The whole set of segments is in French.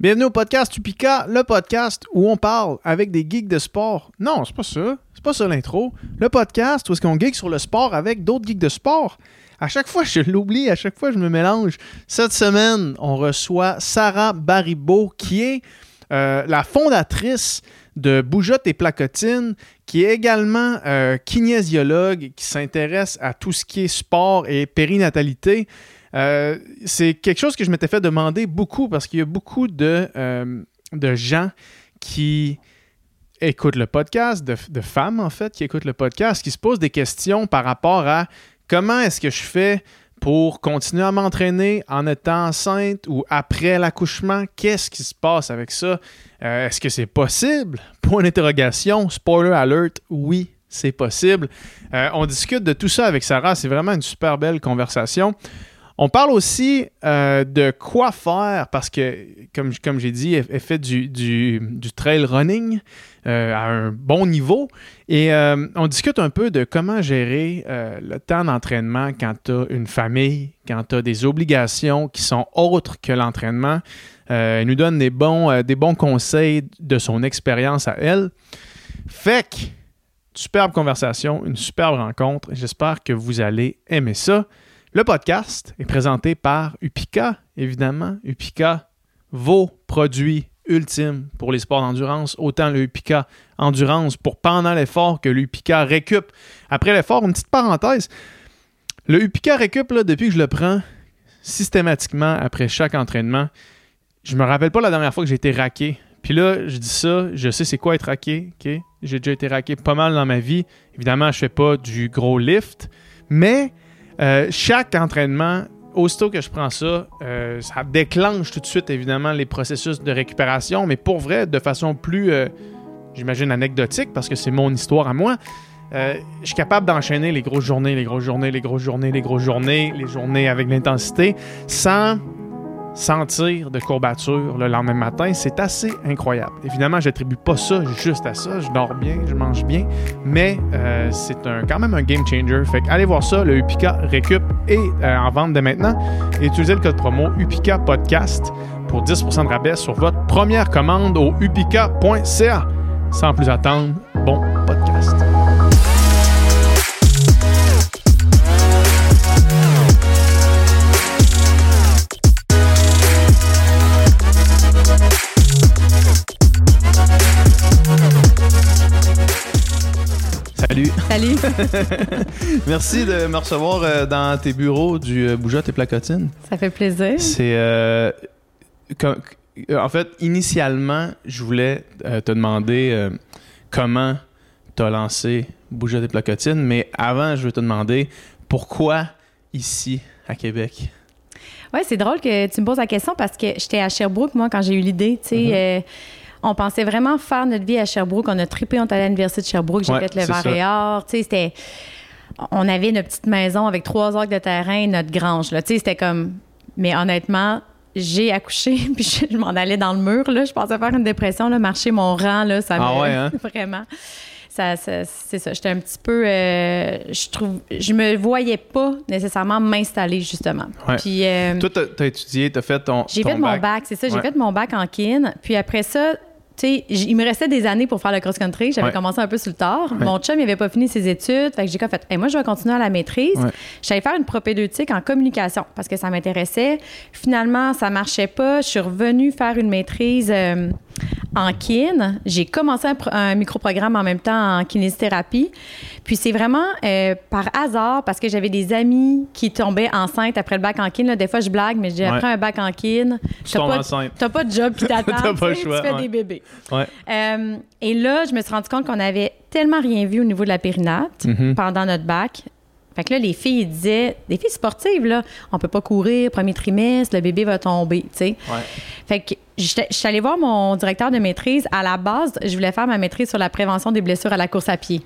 Bienvenue au podcast Upica, le podcast où on parle avec des geeks de sport. Non, c'est pas ça. C'est pas ça l'intro. Le podcast où est-ce qu'on geek sur le sport avec d'autres geeks de sport. À chaque fois, je l'oublie, à chaque fois, je me mélange. Cette semaine, on reçoit Sarah Baribeau, qui est euh, la fondatrice de Bougeotte et Placotine, qui est également euh, kinésiologue, qui s'intéresse à tout ce qui est sport et périnatalité. Euh, c'est quelque chose que je m'étais fait demander beaucoup parce qu'il y a beaucoup de, euh, de gens qui écoutent le podcast, de, de, femmes en fait, qui écoutent le podcast, qui se posent des questions par rapport à comment est-ce que je fais pour continuer à m'entraîner en étant enceinte ou après l'accouchement? Qu'est-ce qui se passe avec ça? Euh, est-ce que c'est possible? Point d'interrogation. Spoiler alert, oui, c'est possible. On discute de tout ça avec Sarah. C'est vraiment une super belle conversation. On parle aussi euh, de quoi faire parce que, comme, j'ai dit, elle, fait du, trail running euh, à un bon niveau. Et euh, on discute un peu de comment gérer le temps d'entraînement quand tu as une famille, quand tu as des obligations qui sont autres que l'entraînement. elle nous donne des bons, des bons conseils de son expérience à elle. Fait que, superbe conversation, une superbe rencontre. J'espère que vous allez aimer ça. Le podcast est présenté par Upica, évidemment. Upica, vos produits ultimes pour les sports d'endurance, autant le Upica Endurance pour pendant l'effort que le Upica Récup. Après l'effort, une petite parenthèse. Le Upica Récup, là, depuis que je le prends systématiquement après chaque entraînement, je me rappelle pas la dernière fois que j'ai été raqué. Puis là, je dis ça, je sais c'est quoi être raqué. J'ai déjà été raqué pas mal dans ma vie. Évidemment, je fais pas du gros lift, mais euh, chaque entraînement, aussitôt que je prends ça, euh, ça déclenche tout de suite, évidemment, les processus de récupération, mais pour vrai, de façon plus, euh, j'imagine, anecdotique, parce que c'est mon histoire à moi. je suis capable d'enchaîner les grosses journées, les grosses journées, les grosses journées, les grosses journées, les journées avec l'intensité, sans sentir de courbature le lendemain matin, c'est assez incroyable. Évidemment, j'attribue pas ça juste à ça. Je dors bien, je mange bien, mais euh, c'est quand même un game changer. Fait que allez voir ça, le Upica Récup est euh, en vente dès maintenant. Et utilisez le code promo Upica Podcast pour 10% de rabais sur votre première commande au upica.ca. Sans plus attendre, bon podcast. Salut. Salut. Merci de me recevoir euh, dans tes bureaux du euh, Bougeotte et Placotine. Ça fait plaisir. C'est. Euh, en fait, initialement, je voulais te demander comment tu as lancé Bougeotte et Placotine, mais avant, je veux te demander pourquoi ici, à Québec? Oui, c'est drôle que tu me poses la question parce que j'étais à Sherbrooke, moi, quand j'ai eu l'idée. Tu sais. Mm-hmm. On pensait vraiment faire notre vie à Sherbrooke. On a trippé, on est allé à l'Université de Sherbrooke. J'ai fait le verre Tu sais, c'était. On avait notre petite maison avec trois acres de terrain, notre grange. Là. Tu sais, c'était comme. Mais honnêtement, j'ai accouché, puis je, m'en allais dans le mur. Là. Je pensais faire une dépression, là, marcher mon rang, là, ça ah ouais, hein? Vraiment. Ça, c'est ça. J'étais un petit peu. Euh, je trouve. Je me voyais pas nécessairement m'installer, justement. Puis. Euh, Toi, t'as as étudié, t'as fait ton. J'ai fait mon bac, c'est ça. J'ai fait mon bac en kin. Puis après ça, sais, il me restait des années pour faire le cross-country. J'avais commencé un peu sur le tard. Mon chum, il avait pas fini ses études. Fait que j'ai fait, moi, je vais continuer à la maîtrise. J'allais faire une propédeutique en communication parce que ça m'intéressait. Finalement, ça marchait pas. Je suis revenue faire une maîtrise euh, en kin. J'ai commencé un, microprogramme en même temps en kinésithérapie. Puis c'est vraiment euh, par hasard parce que j'avais des amis qui tombaient enceintes après le bac en kin. Des fois, je blague, mais j'ai après un bac en kin. Tu pas, T'as pas de job qui t'attend. T'as pas le choix. Tu fais des bébés. Ouais. Euh, et là, je me suis rendu compte qu'on avait tellement rien vu au niveau de la périnate mm-hmm. pendant notre bac. Fait que là, les filles disaient, des filles sportives, là, on peut pas courir, premier trimestre, le bébé va tomber, tu sais. Ouais. Fait que je suis allée voir mon directeur de maîtrise. À la base, je voulais faire ma maîtrise sur la prévention des blessures à la course à pied.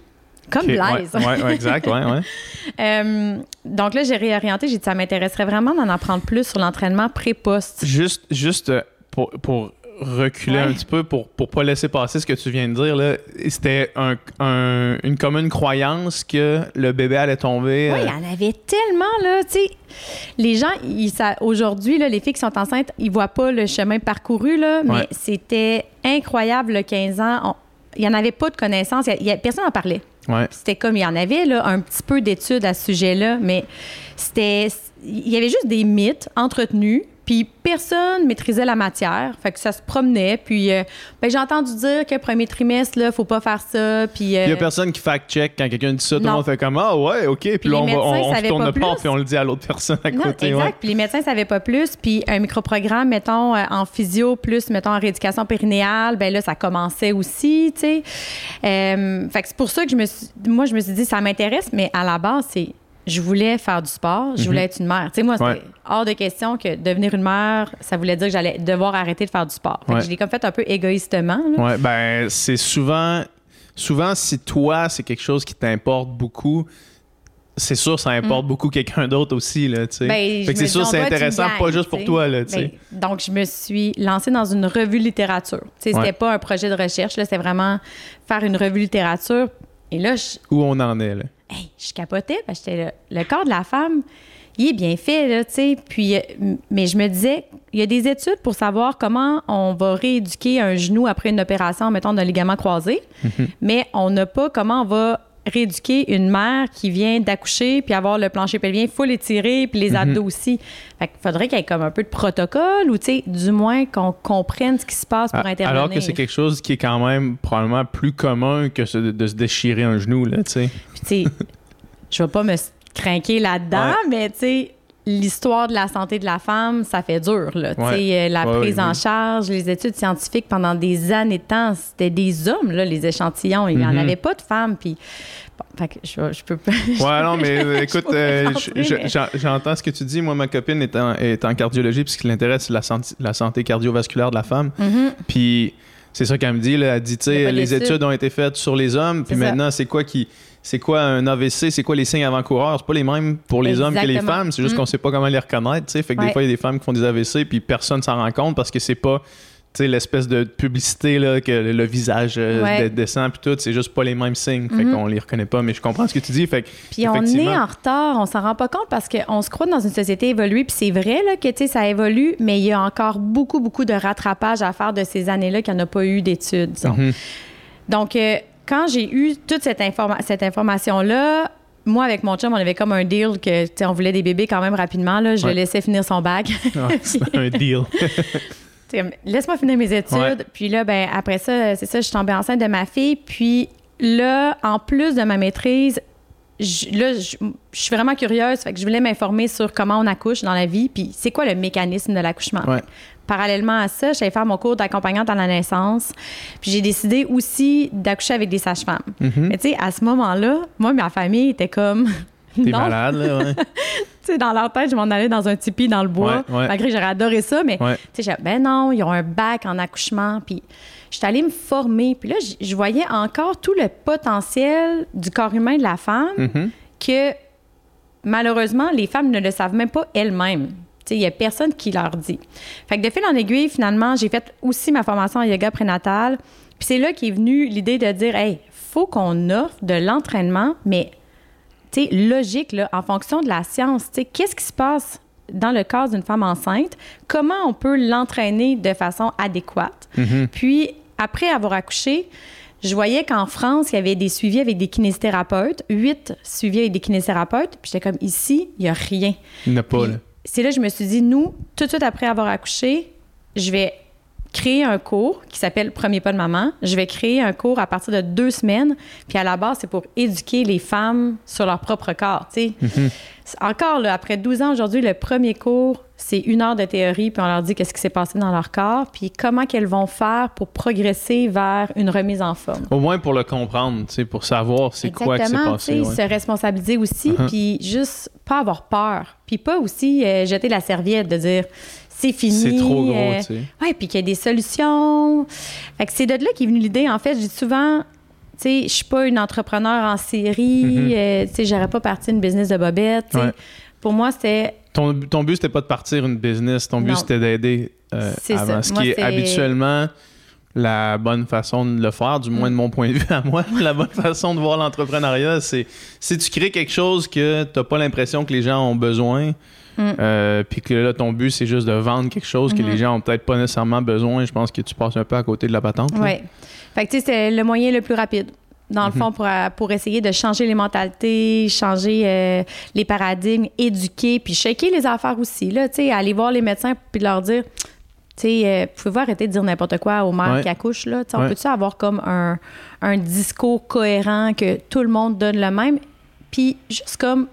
Comme Blaise. Oui, ouais, exact, ouais, ouais. euh, donc là, j'ai réorienté. J'ai dit, ça m'intéresserait vraiment d'en apprendre plus sur l'entraînement pré-poste. Juste, juste euh, pour, pour reculer un petit peu pour pour pas laisser passer ce que tu viens de dire là. C'était un, une commune croyance que le bébé allait tomber. Oui, il y en avait tellement là, tu sais. Les gens, aujourd'hui les filles qui sont enceintes, ils voient pas le chemin parcouru là, mais c'était incroyable le 15 ans. il y en avait pas de connaissances, personne n'en parlait. C'était comme il y en avait là, un petit peu d'études à ce sujet-là, mais c'était il y avait juste des mythes entretenus puis personne maîtrisait la matière, fait que ça se promenait. Puis euh, ben, j'ai entendu dire que premier trimestre là, faut pas faire ça. Puis il y a euh, personne qui fact-check quand quelqu'un dit ça. Tout le monde fait comme ah ouais, ok. Puis, là on, va, on, tourne pas, puis on le dit à l'autre personne à côté. Exact. Puis les médecins savaient pas plus. Puis un microprogramme, mettons euh, en physio plus mettons en rééducation périnéale, ben là ça commençait aussi, tu sais. fait que c'est pour ça que je me suis, moi je me suis dit ça m'intéresse, mais à la base c'est je voulais faire du sport, je voulais mhm. être une mère. Tu sais, moi, c'était hors de question que devenir une mère, ça voulait dire que j'allais devoir arrêter de faire du sport. je l'ai comme fait un peu égoïstement. Oui, ben c'est souvent, souvent si toi, c'est quelque chose qui t'importe beaucoup, c'est sûr ça importe mm. beaucoup quelqu'un d'autre aussi là tu sais ben, c'est sûr c'est intéressant pas juste pour toi là tu ben, donc je me suis lancée dans une revue littérature tu sais c'était pas un projet de recherche là c'était vraiment faire une revue littérature et là où on en est là? Je capotais parce que le, le corps de la femme, il est bien fait, là, tu sais. Puis, euh, mais je me disais, il y a des études pour savoir comment on va rééduquer un genou après une opération, mettons, d'un ligament croisé, mhm. mais on n'a pas comment on va rééduquer une mère qui vient d'accoucher puis avoir le plancher pelvien full étiré puis les mhm. abdos aussi. Fait qu'il faudrait qu'il y ait comme un peu de protocole ou, tu sais, du moins qu'on comprenne ce qui se passe pour intervenir. Alors que c'est quelque chose qui est quand même probablement plus commun que de se déchirer un genou, là, tu sais. Puis, tu sais, je vais pas me craquer là-dedans, mais, tu sais, l'histoire de la santé de la femme, ça fait dur. Là, euh, La prise en charge, les études scientifiques pendant des années de temps, c'était des hommes, là, les échantillons. Il n'y en mhm. avait pas de femmes. Puis, fait que je, je, peux pas. ouais, non, mais euh, écoute, euh, j'entends ce que tu dis. Moi, ma copine est en, est en cardiologie, puis ce qui l'intéresse, c'est la, santé, la santé cardiovasculaire de la femme. Mhm. Puis c'est ça qu'elle me dit. Là. Elle dit, tu sais, les études ont été faites sur les hommes, puis maintenant, c'est quoi qui c'est quoi un AVC, c'est quoi les signes avant-coureurs? C'est pas les mêmes pour les hommes que les femmes, c'est juste qu'on mm. sait pas comment les reconnaître. Fait que des fois, il y a des femmes qui font des AVC puis personne s'en rend compte parce que c'est pas l'espèce de publicité là, que le visage euh, descend puis tout, c'est juste pas les mêmes signes. Fait mm-hmm. qu'on les reconnaît pas, mais je comprends ce que tu dis. Fait puis on est en retard, on s'en rend pas compte parce qu'on se croit dans une société évoluée, puis c'est vrai là, que ça évolue, mais il y a encore beaucoup, beaucoup de rattrapage à faire de ces années-là qu'il n'y en a pas eu d'études, mm-hmm. Donc, euh, quand j'ai eu toute cette, cette information-là, moi, avec mon chum, on avait comme un deal que, on voulait des bébés quand même rapidement. Là. Je le laissais finir son bac. C'est un deal. Laisse-moi finir mes études. Puis là, ben, après ça, c'est ça, je suis tombée enceinte de ma fille. Puis là, en plus de ma maîtrise, je, là, je, suis vraiment curieuse. Fait que je voulais m'informer sur comment on accouche dans la vie. Puis c'est quoi le mécanisme de l'accouchement parallèlement à ça, j'allais faire mon cours d'accompagnante à la naissance. Puis j'ai décidé aussi d'accoucher avec des sages-femmes. Mm-hmm. Mais tu sais, à ce moment-là, moi, ma famille était comme. T'es malade, là, ouais. tu sais, dans leur tête, je m'en allais dans un tipi dans le bois. Malgré que j'aurais adoré ça, mais tu sais, ben non, ils ont un bac en accouchement. Puis j'étais allée me former. Puis là, je voyais encore tout le potentiel du corps humain de la femme mm-hmm. que malheureusement, les femmes ne le savent même pas elles-mêmes. Il n'y a personne qui leur dit. Fait que de fil en aiguille, finalement, j'ai fait aussi ma formation en yoga prénatal. Puis c'est là qu'est venue l'idée de dire, hey, faut qu'on offre de l'entraînement, mais logique, là, en fonction de la science. Qu'est-ce qui se passe dans le corps d'une femme enceinte? Comment on peut l'entraîner de façon adéquate? Mm-hmm. Puis, après avoir accouché, je voyais qu'en France, il y avait des suivis avec des kinésithérapeutes, huit suivis avec des kinésithérapeutes. Puis j'étais comme, ici, il n'y a rien. Il n'y a pas, là c'est là que je me suis dit, nous, tout de suite après avoir accouché, je vais créer un cours qui s'appelle Premier pas de maman. Je vais créer un cours à partir de deux semaines. Puis à la base, c'est pour éduquer les femmes sur leur propre corps. Mm-hmm. Encore, là, après 12 ans aujourd'hui, le premier cours, c'est une heure de théorie, puis on leur dit qu'est-ce qui s'est passé dans leur corps, puis comment qu'elles vont faire pour progresser vers une remise en forme. Au moins pour le comprendre, pour savoir c'est quoi qui s'est passé. Ouais. Se responsabiliser aussi, uh-huh. puis juste pas avoir peur, puis pas aussi euh, jeter la serviette de dire c'est fini. C'est trop gros, euh, tu sais. Oui, puis qu'il y a des solutions. Fait que c'est de là qu'est venue l'idée. En fait, je dis souvent, tu sais, je suis pas une entrepreneur en série, mm-hmm. euh, tu sais, j'aurais pas parti une business de bobette, Pour moi, c'était... Ton, ton but, c'était pas de partir une business, ton but, c'était d'aider avant. Ce qui est habituellement la bonne façon de le faire, du moins de mon point de vue à moi. la bonne façon de voir l'entrepreneuriat, c'est si tu crées quelque chose que tu n'as pas l'impression que les gens ont besoin, mm. euh, puis que là, ton but, c'est juste de vendre quelque chose que les mm-hmm. gens ont peut-être pas nécessairement besoin, je pense que tu passes un peu à côté de la patente. Oui. Fait que tu sais, c'est le moyen le plus rapide. Dans le mm-hmm. fond, pour, pour essayer de changer les mentalités, changer euh, les paradigmes, éduquer, puis shaker les affaires aussi. Là, aller voir les médecins puis leur dire tu sais, euh, pouvez-vous arrêter de dire n'importe quoi aux mères qui accouchent, là? On peut-tu avoir comme un, discours cohérent que tout le monde donne le même? Puis juste comme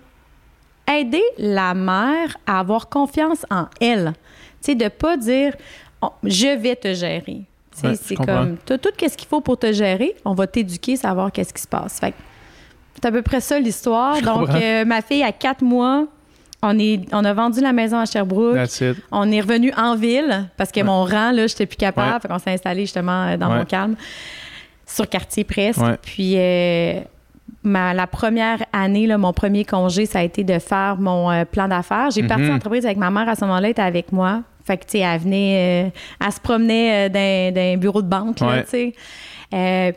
aider la mère à avoir confiance en elle. Tu sais, de pas dire oh, je vais te gérer. c'est comme tout, tout ce qu'il faut pour te gérer, on va t'éduquer, savoir qu'est-ce qui se passe. Fait c'est à peu près ça l'histoire. Donc, euh, ma fille a quatre mois, on, est, on a vendu la maison à Sherbrooke. On est revenu en ville parce que mon rang, là, j'étais plus capable. On s'est installé justement euh, dans mon calme, sur quartier presque. Puis euh, la première année, là, mon premier congé, ça a été de faire mon euh, plan d'affaires. J'ai parti en mhm. entreprise avec ma mère à ce moment-là, elle était avec moi. Fait que, tu sais, elle venait, elle se promenait d'un bureau de banque, tu sais.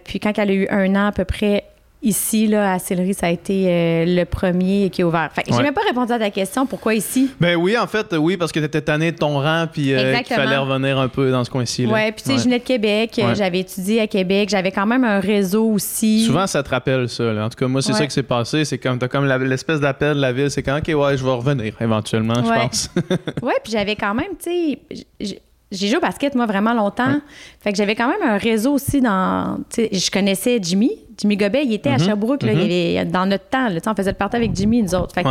puis quand elle a eu un an à peu près, Ici, là, à Céleri, ça a été euh, le premier qui est ouvert. Fait j'ai même pas répondu à ta question. Pourquoi ici? Ben oui, en fait, oui, parce que tu étais tanné de ton rang, puis euh, qu'il fallait revenir un peu dans ce coin-ci. Oui, puis tu sais, je venais de Québec. J'avais étudié à Québec. J'avais quand même un réseau aussi. Souvent, ça te rappelle ça. En tout cas, moi, c'est ça qui s'est passé. C'est comme, t'as comme l'espèce d'appel de la ville. C'est quand, OK, ouais, je vais revenir éventuellement, je pense. oui, puis j'avais quand même, tu sais j'ai joué au basket, moi, vraiment longtemps. Fait que j'avais quand même un réseau aussi dans. Je connaissais Jimmy. Jimmy Gobet, il était à mm-hmm. Sherbrooke, là, il mm-hmm. avait, dans notre temps. Là, on faisait le party avec Jimmy, nous autres. Fait que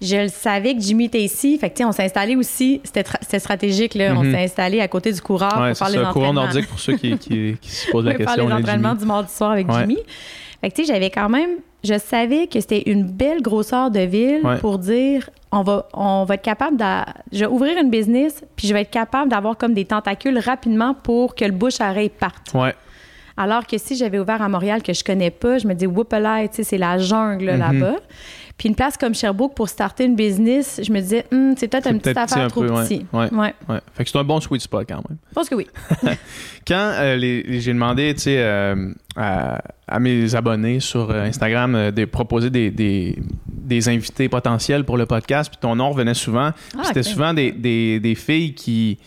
je le savais que Jimmy était ici. Fait que, on s'est installé aussi. C'était stratégique, là. On mm-hmm. s'est installé à côté du coureur pour faire les entraînements. courant nordique pour ceux qui, qui, se posent la question. faire les entraînements du mardi soir avec Jimmy. Fait que, tu sais, j'avais quand même. Je savais que c'était une belle grosseur de ville pour dire on va, on va être capable de. Je vais ouvrir une business, puis je vais être capable d'avoir comme des tentacules rapidement pour que le bouche à parte. Ouais. Alors que si j'avais ouvert à Montréal que je connais pas, je me dis, whoopalai, tu sais, c'est la jungle mm-hmm. là-bas. Puis une place comme Sherbrooke pour starter une business, je me disais, hum, c'est peut-être une petite affaire trop petit. Ouais, ouais. ouais. Fait que c'est un bon sweet spot quand même. Je pense que oui. quand euh, j'ai demandé, euh, à, mes abonnés sur euh, Instagram de proposer des, des, des, invités potentiels pour le podcast, puis ton nom revenait souvent. Ah, c'était souvent des, des filles qui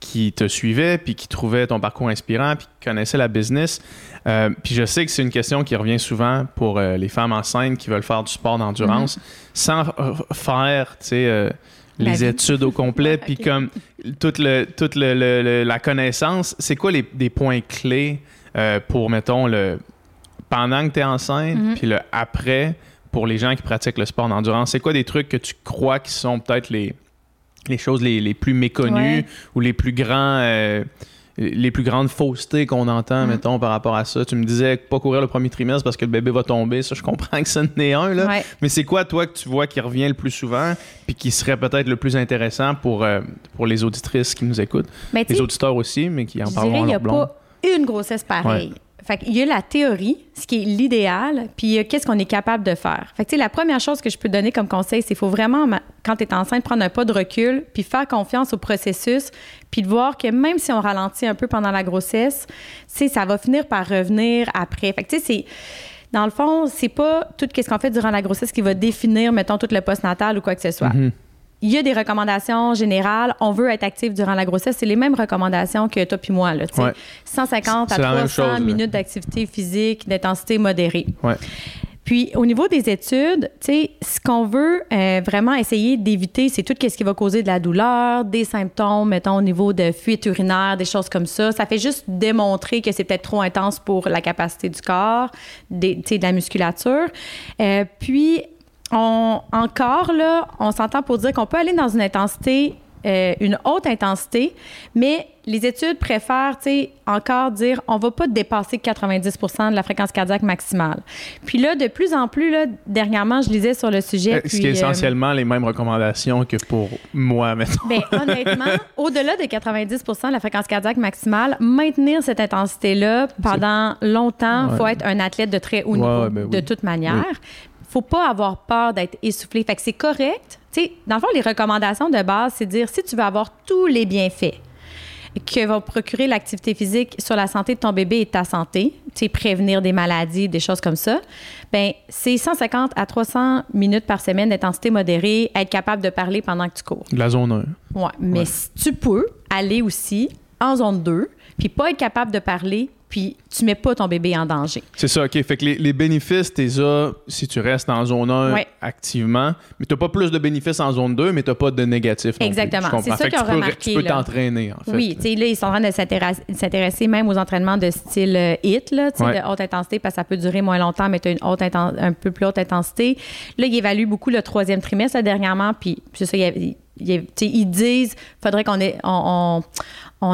qui te suivaient, puis qui trouvaient ton parcours inspirant, puis qui connaissaient la business. Euh, puis je sais que c'est une question qui revient souvent pour euh, les femmes enceintes qui veulent faire du sport d'endurance, mhm. sans faire, tu sais, euh, les études au complet, puis comme toute, le, toute le, la connaissance. C'est quoi les des points clés pour, mettons, le pendant que tu es enceinte, mhm. puis le après, pour les gens qui pratiquent le sport d'endurance? C'est quoi des trucs que tu crois qui sont peut-être les les choses les, plus méconnues ou les plus grands euh, les plus grandes faussetés qu'on entend, mm. mettons, par rapport à ça. Tu me disais pas courir le premier trimestre parce que le bébé va tomber. Ça, je comprends que ce n'est un, là. Mais c'est quoi, toi, que tu vois qui revient le plus souvent puis qui serait peut-être le plus intéressant pour, euh, pour les auditrices qui nous écoutent? Ben, les auditeurs aussi, mais qui en parlent Il n'y a pas une grossesse pareille. Il y a la théorie, ce qui est l'idéal, puis a qu'est-ce qu'on est capable de faire. La première chose que je peux donner comme conseil, c'est qu'il faut vraiment, quand tu es enceinte, prendre un pas de recul, puis faire confiance au processus, puis de voir que même si on ralentit un peu pendant la grossesse, ça va finir par revenir après. Fait que, dans le fond, c'est pas tout ce qu'on fait durant la grossesse qui va définir, mettons, tout le post-natal ou quoi que ce soit. Mm-hmm il y a des recommandations générales. On veut être actif durant la grossesse. C'est les mêmes recommandations que toi puis moi. Là, 150 à 300 minutes d'activité physique d'intensité modérée. Puis au niveau des études, ce qu'on veut euh, vraiment essayer d'éviter, c'est tout ce qui va causer de la douleur, des symptômes, mettons au niveau de fuite urinaire, des choses comme ça. Ça fait juste démontrer que c'est peut-être trop intense pour la capacité du corps, des, de la musculature. Euh, puis on, encore, là, on s'entend pour dire qu'on peut aller dans une intensité, euh, une haute intensité, mais les études préfèrent, tu sais, encore dire on va pas dépasser 90% de la fréquence cardiaque maximale. Puis là, de plus en plus, là, dernièrement, je lisais sur le sujet. Euh, ce qui est euh, essentiellement les mêmes recommandations que pour moi, mettons. Bien, honnêtement, au-delà de 90 de la fréquence cardiaque maximale, maintenir cette intensité-là pendant longtemps, il faut être un athlète de très haut niveau, ben de toute manière faut pas avoir peur d'être essoufflé. Fait que c'est correct. Tu sais, dans le fond, les recommandations de base, c'est de dire si tu veux avoir tous les bienfaits, que va procurer l'activité physique sur la santé de ton bébé et ta santé, tu sais, prévenir des maladies, des choses comme ça, ben c'est 150 à 300 minutes par semaine d'intensité modérée, être capable de parler pendant que tu cours. La zone 1. Ouais, mais tu peux aller aussi en zone 2, puis pas être capable de parler puis tu mets pas ton bébé en danger. C'est ça, OK. Fait que les, bénéfices, t'es là si tu restes en zone 1 activement, mais tu pas plus de bénéfices en zone 2, mais tu pas de négatifs. Exactement. C'est ça qu'ils ont remarqué. Tu peux t'entraîner, en fait. Oui, tu sais, là, ils sont en train de s'intéresser même aux entraînements de style HIT, euh, là, de haute intensité, parce que ça peut durer moins longtemps, mais tu as une haute un peu plus haute intensité. Là, ils évaluent beaucoup le troisième trimestre dernièrement, puis c'est ça, il ils disent faudrait qu'on on, on,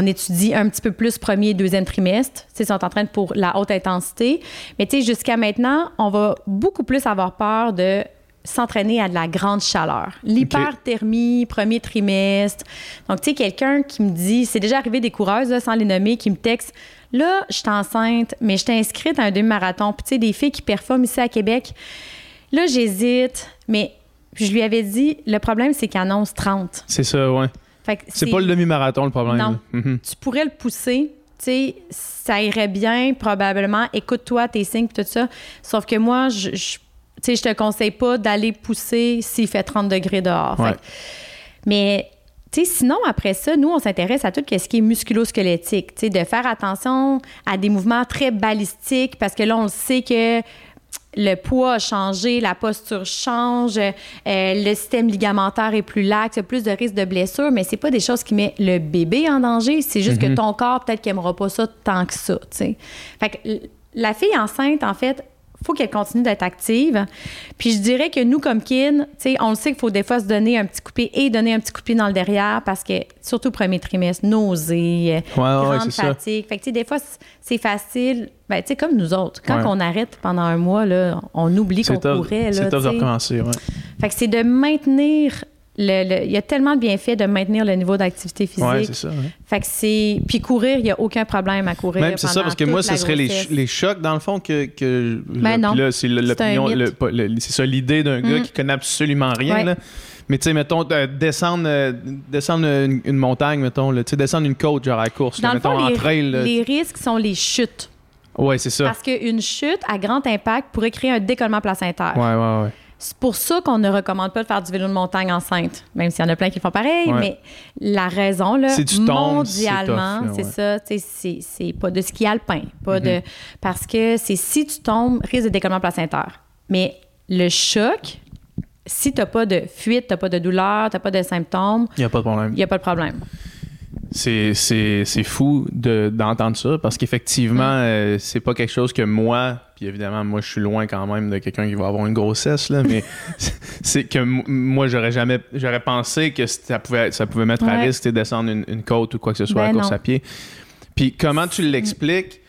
étudie un petit peu plus premier et deuxième trimestre. Ils sont en train de pour la haute intensité. Mais jusqu'à maintenant, on va beaucoup plus avoir peur de s'entraîner à de la grande chaleur. L'hyperthermie, premier trimestre. Donc, tu sais, quelqu'un qui me dit, c'est déjà arrivé des coureuses, sans les nommer, qui me textent, là, je suis enceinte, mais je t'ai inscrite à un demi-marathon. Puis, tu sais, des filles qui performent ici à Québec, là, j'hésite, mais je lui avais dit, le problème, c'est qu'il annonce 30. C'est ça, ouais. C'est pas le demi-marathon, le problème. Non. Mhm. Tu pourrais le pousser. Tu sais, ça irait bien, probablement. Écoute-toi tes signes tout ça. Sauf que moi, je, je je te conseille pas d'aller pousser s'il fait 30 degrés dehors. mais tu sais, sinon, après ça, nous, on s'intéresse à tout ce qui est musculo-squelettique, de faire attention à des mouvements très balistiques parce que là, on sait que le poids a changé, la posture change, euh, le système ligamentaire est plus lax, il y a plus de risques de blessure, mais c'est pas des choses qui mettent le bébé en danger, c'est juste que mhm. ton corps peut-être qu'il n'aimera pas ça tant que ça, Fait que la fille enceinte, en fait, faut qu'elle continue d'être active. Puis je dirais que nous, comme kin, on le sait qu'il faut des fois se donner un petit coupé et donner un petit coupé dans le derrière parce que, surtout premier trimestre, nausées, grande fatigue. fait que, des fois, c'est facile. Ben, tu sais, comme nous autres, quand on arrête pendant un mois, là, on oublie qu'on courait. C'est de recommencer. Fait que c'est de maintenir il y a tellement de bienfaits de maintenir le niveau d'activité physique. Oui, c'est ça. Fait que c'est. Puis courir, il n'y a aucun problème à courir. Même c'est ça, parce que moi, ce serait les, chocs, dans le fond, que. que ben non. Là, c'est l'opinion. C'est ça l'idée d'un gars mm. qui connaît absolument rien. Là. Mais tu sais, mettons, euh, descendre, euh, descendre une, montagne, mettons, sais descendre une côte, genre à la course, dans mettons, fond, en trail. Les risques sont les chutes. Oui, c'est ça. Parce qu'une chute à grand impact pourrait créer un décollement placentaire. Oui, oui, oui. C'est pour ça qu'on ne recommande pas de faire du vélo de montagne enceinte, même s'il y en a plein qui font pareil. Mais la raison, là, mondialement, c'est ça, c'est pas de ski alpin, pas de. Mm-hmm. Parce que c'est si tu tombes, risque de décollement placentaire. Mais le choc, si tu n'as pas de fuite, tu n'as pas de douleur, tu n'as pas de symptômes, il n'y a pas de problème. Il n'y a pas de problème. C'est fou d'entendre ça parce qu'effectivement, mm. euh, c'est pas quelque chose que moi, puis évidemment, moi, je suis loin quand même de quelqu'un qui va avoir une grossesse, là, mais c'est que moi, j'aurais jamais, j'aurais pensé que ça pouvait, ça pouvait mettre à risque de descendre une, côte ou quoi que ce soit à ben course à pied. Puis comment tu l'expliques?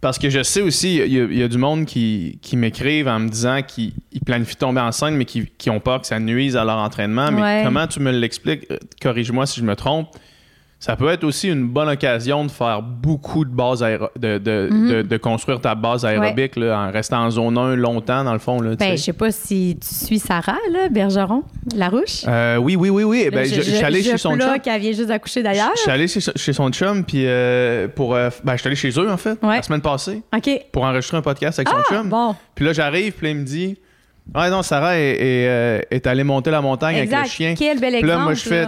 Parce que je sais aussi, il y, a du monde qui, qui m'écrivent en me disant qu'ils planifient tomber enceinte, mais qui, qui, ont peur que ça nuise à leur entraînement. Mais comment tu me l'expliques? Euh, corrige-moi si je me trompe ça peut être aussi une bonne occasion de faire beaucoup de base mhm. de, construire ta base aérobique en restant en zone 1 longtemps, dans le fond. Là, ben, je sais pas si tu suis Sarah, là, Bergeron, Larouche. Euh, oui, oui, oui, oui. Ben, je, suis allé chez son chum. qui vient juste d'accoucher d'ailleurs. Je suis allé chez, son chum, puis euh, pour. Euh, ben, je suis allé chez eux, en fait, la semaine passée. OK. Pour enregistrer un podcast avec son ah, chum. Bon. Puis là, j'arrive, puis il me dit. Ouais, non, Sarah est, est, allée monter la montagne avec le chien. Quel bel exemple. Puis là, moi, je fais.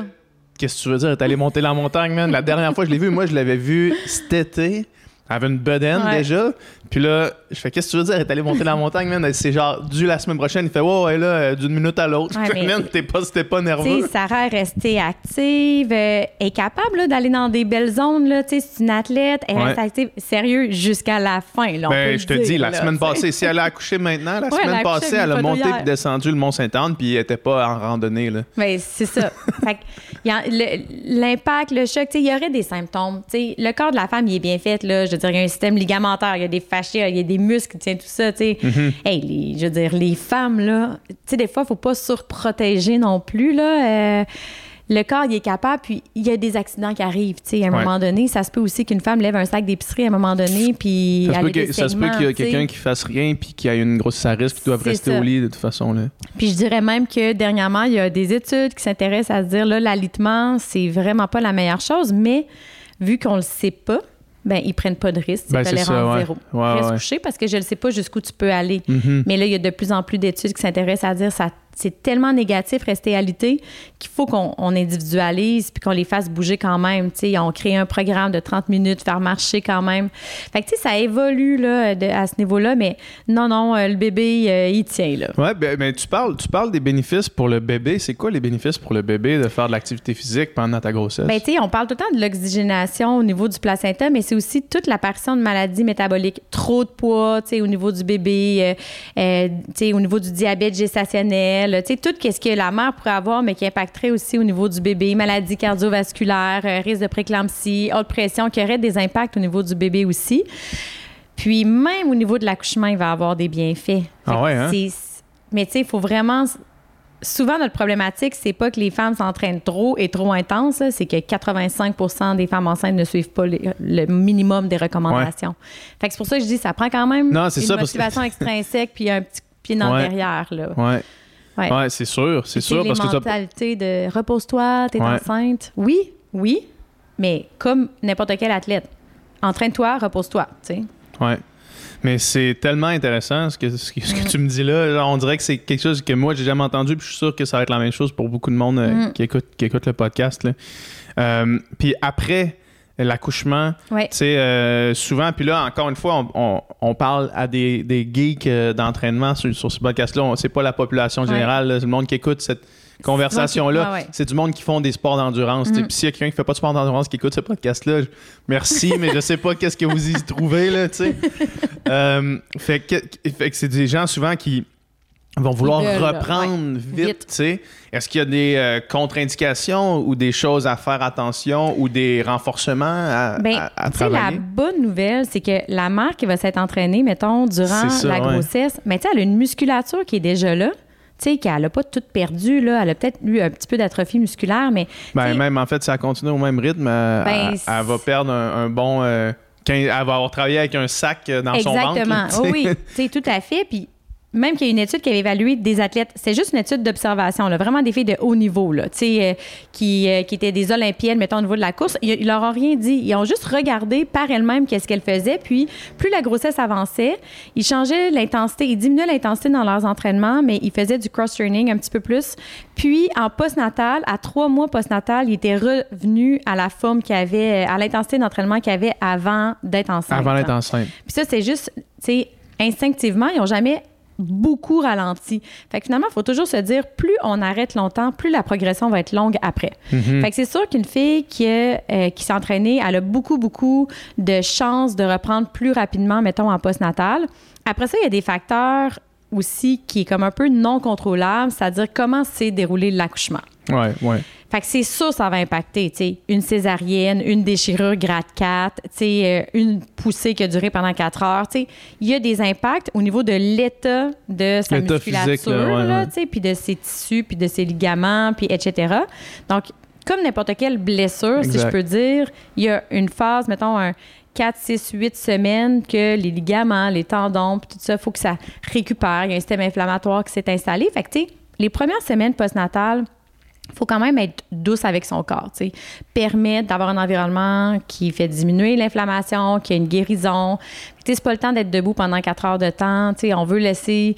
Qu'est-ce que tu veux dire? T'es allé monter la montagne, man? La dernière fois que je l'ai vu, moi, je l'avais vu cet été. Elle avait une bedaine déjà. Puis là, je fais Qu'est-ce que tu veux dire? Elle est allée monter la montagne, man. C'est genre dû la semaine prochaine. Il fait Ouais, ouais, là, euh, d'une minute à l'autre. Ouais, man, t'es pas, pas nerveux. Sarah est restée active, euh, est capable d'aller dans des belles zones. Là, c'est une athlète, elle reste active. Sérieux, jusqu'à la fin. Là, ben, je te dis, la semaine passée, si elle a accouché maintenant, la semaine passée, elle a monté puis descendu le Mont-Saint-Anne, puis elle était pas en randonnée. Là. Ben, c'est ça. L'impact, le choc, il y aurait des symptômes. le corps de la femme, il est bien fait. Là, je veux dire, il y a un système ligamentaire, il y a des fascias, il y a des muscles, tout ça. Mm-hmm. hey, je veux dire, les femmes, là, des fois, il ne faut pas surprotéger non plus. Là, euh, le corps, il est capable, puis il y a des accidents qui arrivent, tu sais, à un moment donné. Ça se peut aussi qu'une femme lève un sac d'épicerie à un moment donné, puis ça, se peut, ça se peut qu'il y a quelqu'un qui fasse rien, puis qui a une grosse à risque, qui doit rester au lit de toute façon. Là. Puis je dirais même que dernièrement, il y a des études qui s'intéressent à se dire, là, l'alitement, c'est vraiment pas la meilleure chose, mais vu qu'on le sait pas, ben ils prennent pas de risque, Ben, c'est c'est ça, zéro. Ouais, Reste ouais. couché parce que je ne sais pas jusqu'où tu peux aller. Mhm. Mais là, il y a de plus en plus d'études qui s'intéressent à dire ça c'est tellement négatif rester alité qu'il faut qu'on on individualise puis qu'on les fasse bouger quand même. On crée un programme de 30 minutes, faire marcher quand même. Fait que tu sais, ça évolue là, de- à ce niveau-là, mais non, non, euh, le bébé, euh, il tient là. Ouais, ben, ben, tu, parles, tu parles des bénéfices pour le bébé. C'est quoi les bénéfices pour le bébé de faire de l'activité physique pendant ta grossesse? Ben, tu sais, on parle tout le temps de l'oxygénation au niveau du placenta, mais c'est aussi toute l'apparition de maladies métaboliques. Trop de poids, au niveau du bébé, euh, euh, au niveau du diabète gestationnel, tu sais, tout ce que la mère pourrait avoir, mais qui impacterait aussi au niveau du bébé, maladies cardiovasculaires, euh, risque de préclampsie, haute pression, qui aurait des impacts au niveau du bébé aussi. Puis même au niveau de l'accouchement, il va avoir des bienfaits. Ah ouais, hein? Mais tu sais, il faut vraiment souvent notre problématique, c'est pas que les femmes s'entraînent trop et trop intense, là, c'est que 85% des femmes enceintes ne suivent pas le minimum des recommandations. Fait que c'est pour ça que je dis ça prend quand même Non, une ça, que- motivation extrinsèque puis un petit pied dans Ouais. le derrière là. Ouais, Ouais. ouais c'est sûr, c'est sûr. les Parce que mentalités de repose-toi, t'es Ouais. enceinte. Oui, oui, mais comme n'importe quel athlète, entraîne-toi, repose-toi, tu sais. Ouais. Mais c'est tellement intéressant ce que, ce que, ce que tu me dis là. Genre, on dirait que c'est quelque chose que moi, j'ai jamais entendu. Puis je suis sûr que ça va être la même chose pour beaucoup de monde euh, Mm. qui, écoute, qui écoute le podcast. là. Euh, puis après l'accouchement, Ouais. tu sais, euh, souvent, puis là, encore une fois, on, on- on parle à des, des geeks euh, d'entraînement sur, sur ce podcast-là. C'est pas la population Ouais. générale, c'est le monde qui écoute cette conversation-là. Ouais, ouais. C'est du monde qui font des sports d'endurance. Mm. Puis s'il y a quelqu'un qui fait pas de sport d'endurance qui écoute ce podcast-là, je- merci, mais je sais pas qu'est-ce que vous y trouvez, là, tu sais. Euh, fait que, fait que c'est des gens souvent qui vont vouloir veulent, reprendre ouais. vite, Vite. Est-ce qu'il y a des euh, contre-indications ou des choses à faire attention ou des renforcements à, Ben, à- à tu sais, la travailler? bonne nouvelle, c'est que la mère qui va s'être entraînée, mettons, durant ça, la grossesse, mais tu sais, elle a une musculature qui est déjà là. Tu sais, qu'elle n'a pas toute perdue, là. Elle a peut-être eu un petit peu d'atrophie musculaire, mais Ben, même en fait, si elle continue au même rythme, euh, Ben, elle, elle va perdre un, un bon. euh, elle va avoir travaillé avec un sac euh, dans son ventre. Exactement. Oh oui, tu sais, tout à fait. Puis même qu'il y a une étude qui avait évalué des athlètes, c'est juste une étude d'observation, vraiment des filles de haut niveau, là, euh, qui, euh, qui étaient des olympiennes, mettons, au niveau de la course. Ils, ils leur ont rien dit. Ils ont juste regardé par elles-mêmes qu'est-ce qu'elles faisaient. Puis, plus la grossesse avançait, ils changeaient l'intensité, ils diminuaient l'intensité dans leurs entraînements, mais ils faisaient du cross-training un petit peu plus. Puis, en postnatal, à trois mois postnatal, ils étaient revenus à la forme qu'ils avaient, à l'intensité d'entraînement qu'ils avaient avant d'être enceinte. Avant d'être enceinte. Puis ça, c'est juste, tu sais, instinctivement, ils n'ont jamais beaucoup ralenti. Fait que finalement, il faut toujours se dire, plus on arrête longtemps, plus la progression va être longue après. Mhm. Fait que c'est sûr qu'une fille qui, a, euh, qui s'est entraînée, elle a beaucoup, beaucoup de chances de reprendre plus rapidement, mettons, en postnatal. Après ça, il y a des facteurs aussi qui est comme un peu non contrôlable, c'est-à-dire comment s'est déroulé l'accouchement. Ouais, ouais. Fait que c'est sûr ça va impacter, tu sais, une césarienne, une déchirure grade 4, tu sais, euh, une poussée qui a duré pendant 4 heures, tu sais, il y a des impacts au niveau de l'état de sa musculature, ouais, ouais. puis de ses tissus, puis de ses ligaments, puis etc. Donc, comme n'importe quelle blessure, si je peux dire, il y a une phase, mettons, un 4, 6, 8 semaines que les ligaments, les tendons, puis tout ça, il faut que ça récupère. Il y a un système inflammatoire qui s'est installé. Fait que, tu sais, les premières semaines postnatales, faut quand même être douce avec son corps, tu sais. Permettre d'avoir un environnement qui fait diminuer l'inflammation, qui a une guérison. Tu sais, c'est pas le temps d'être debout pendant quatre heures de temps, tu sais. On veut laisser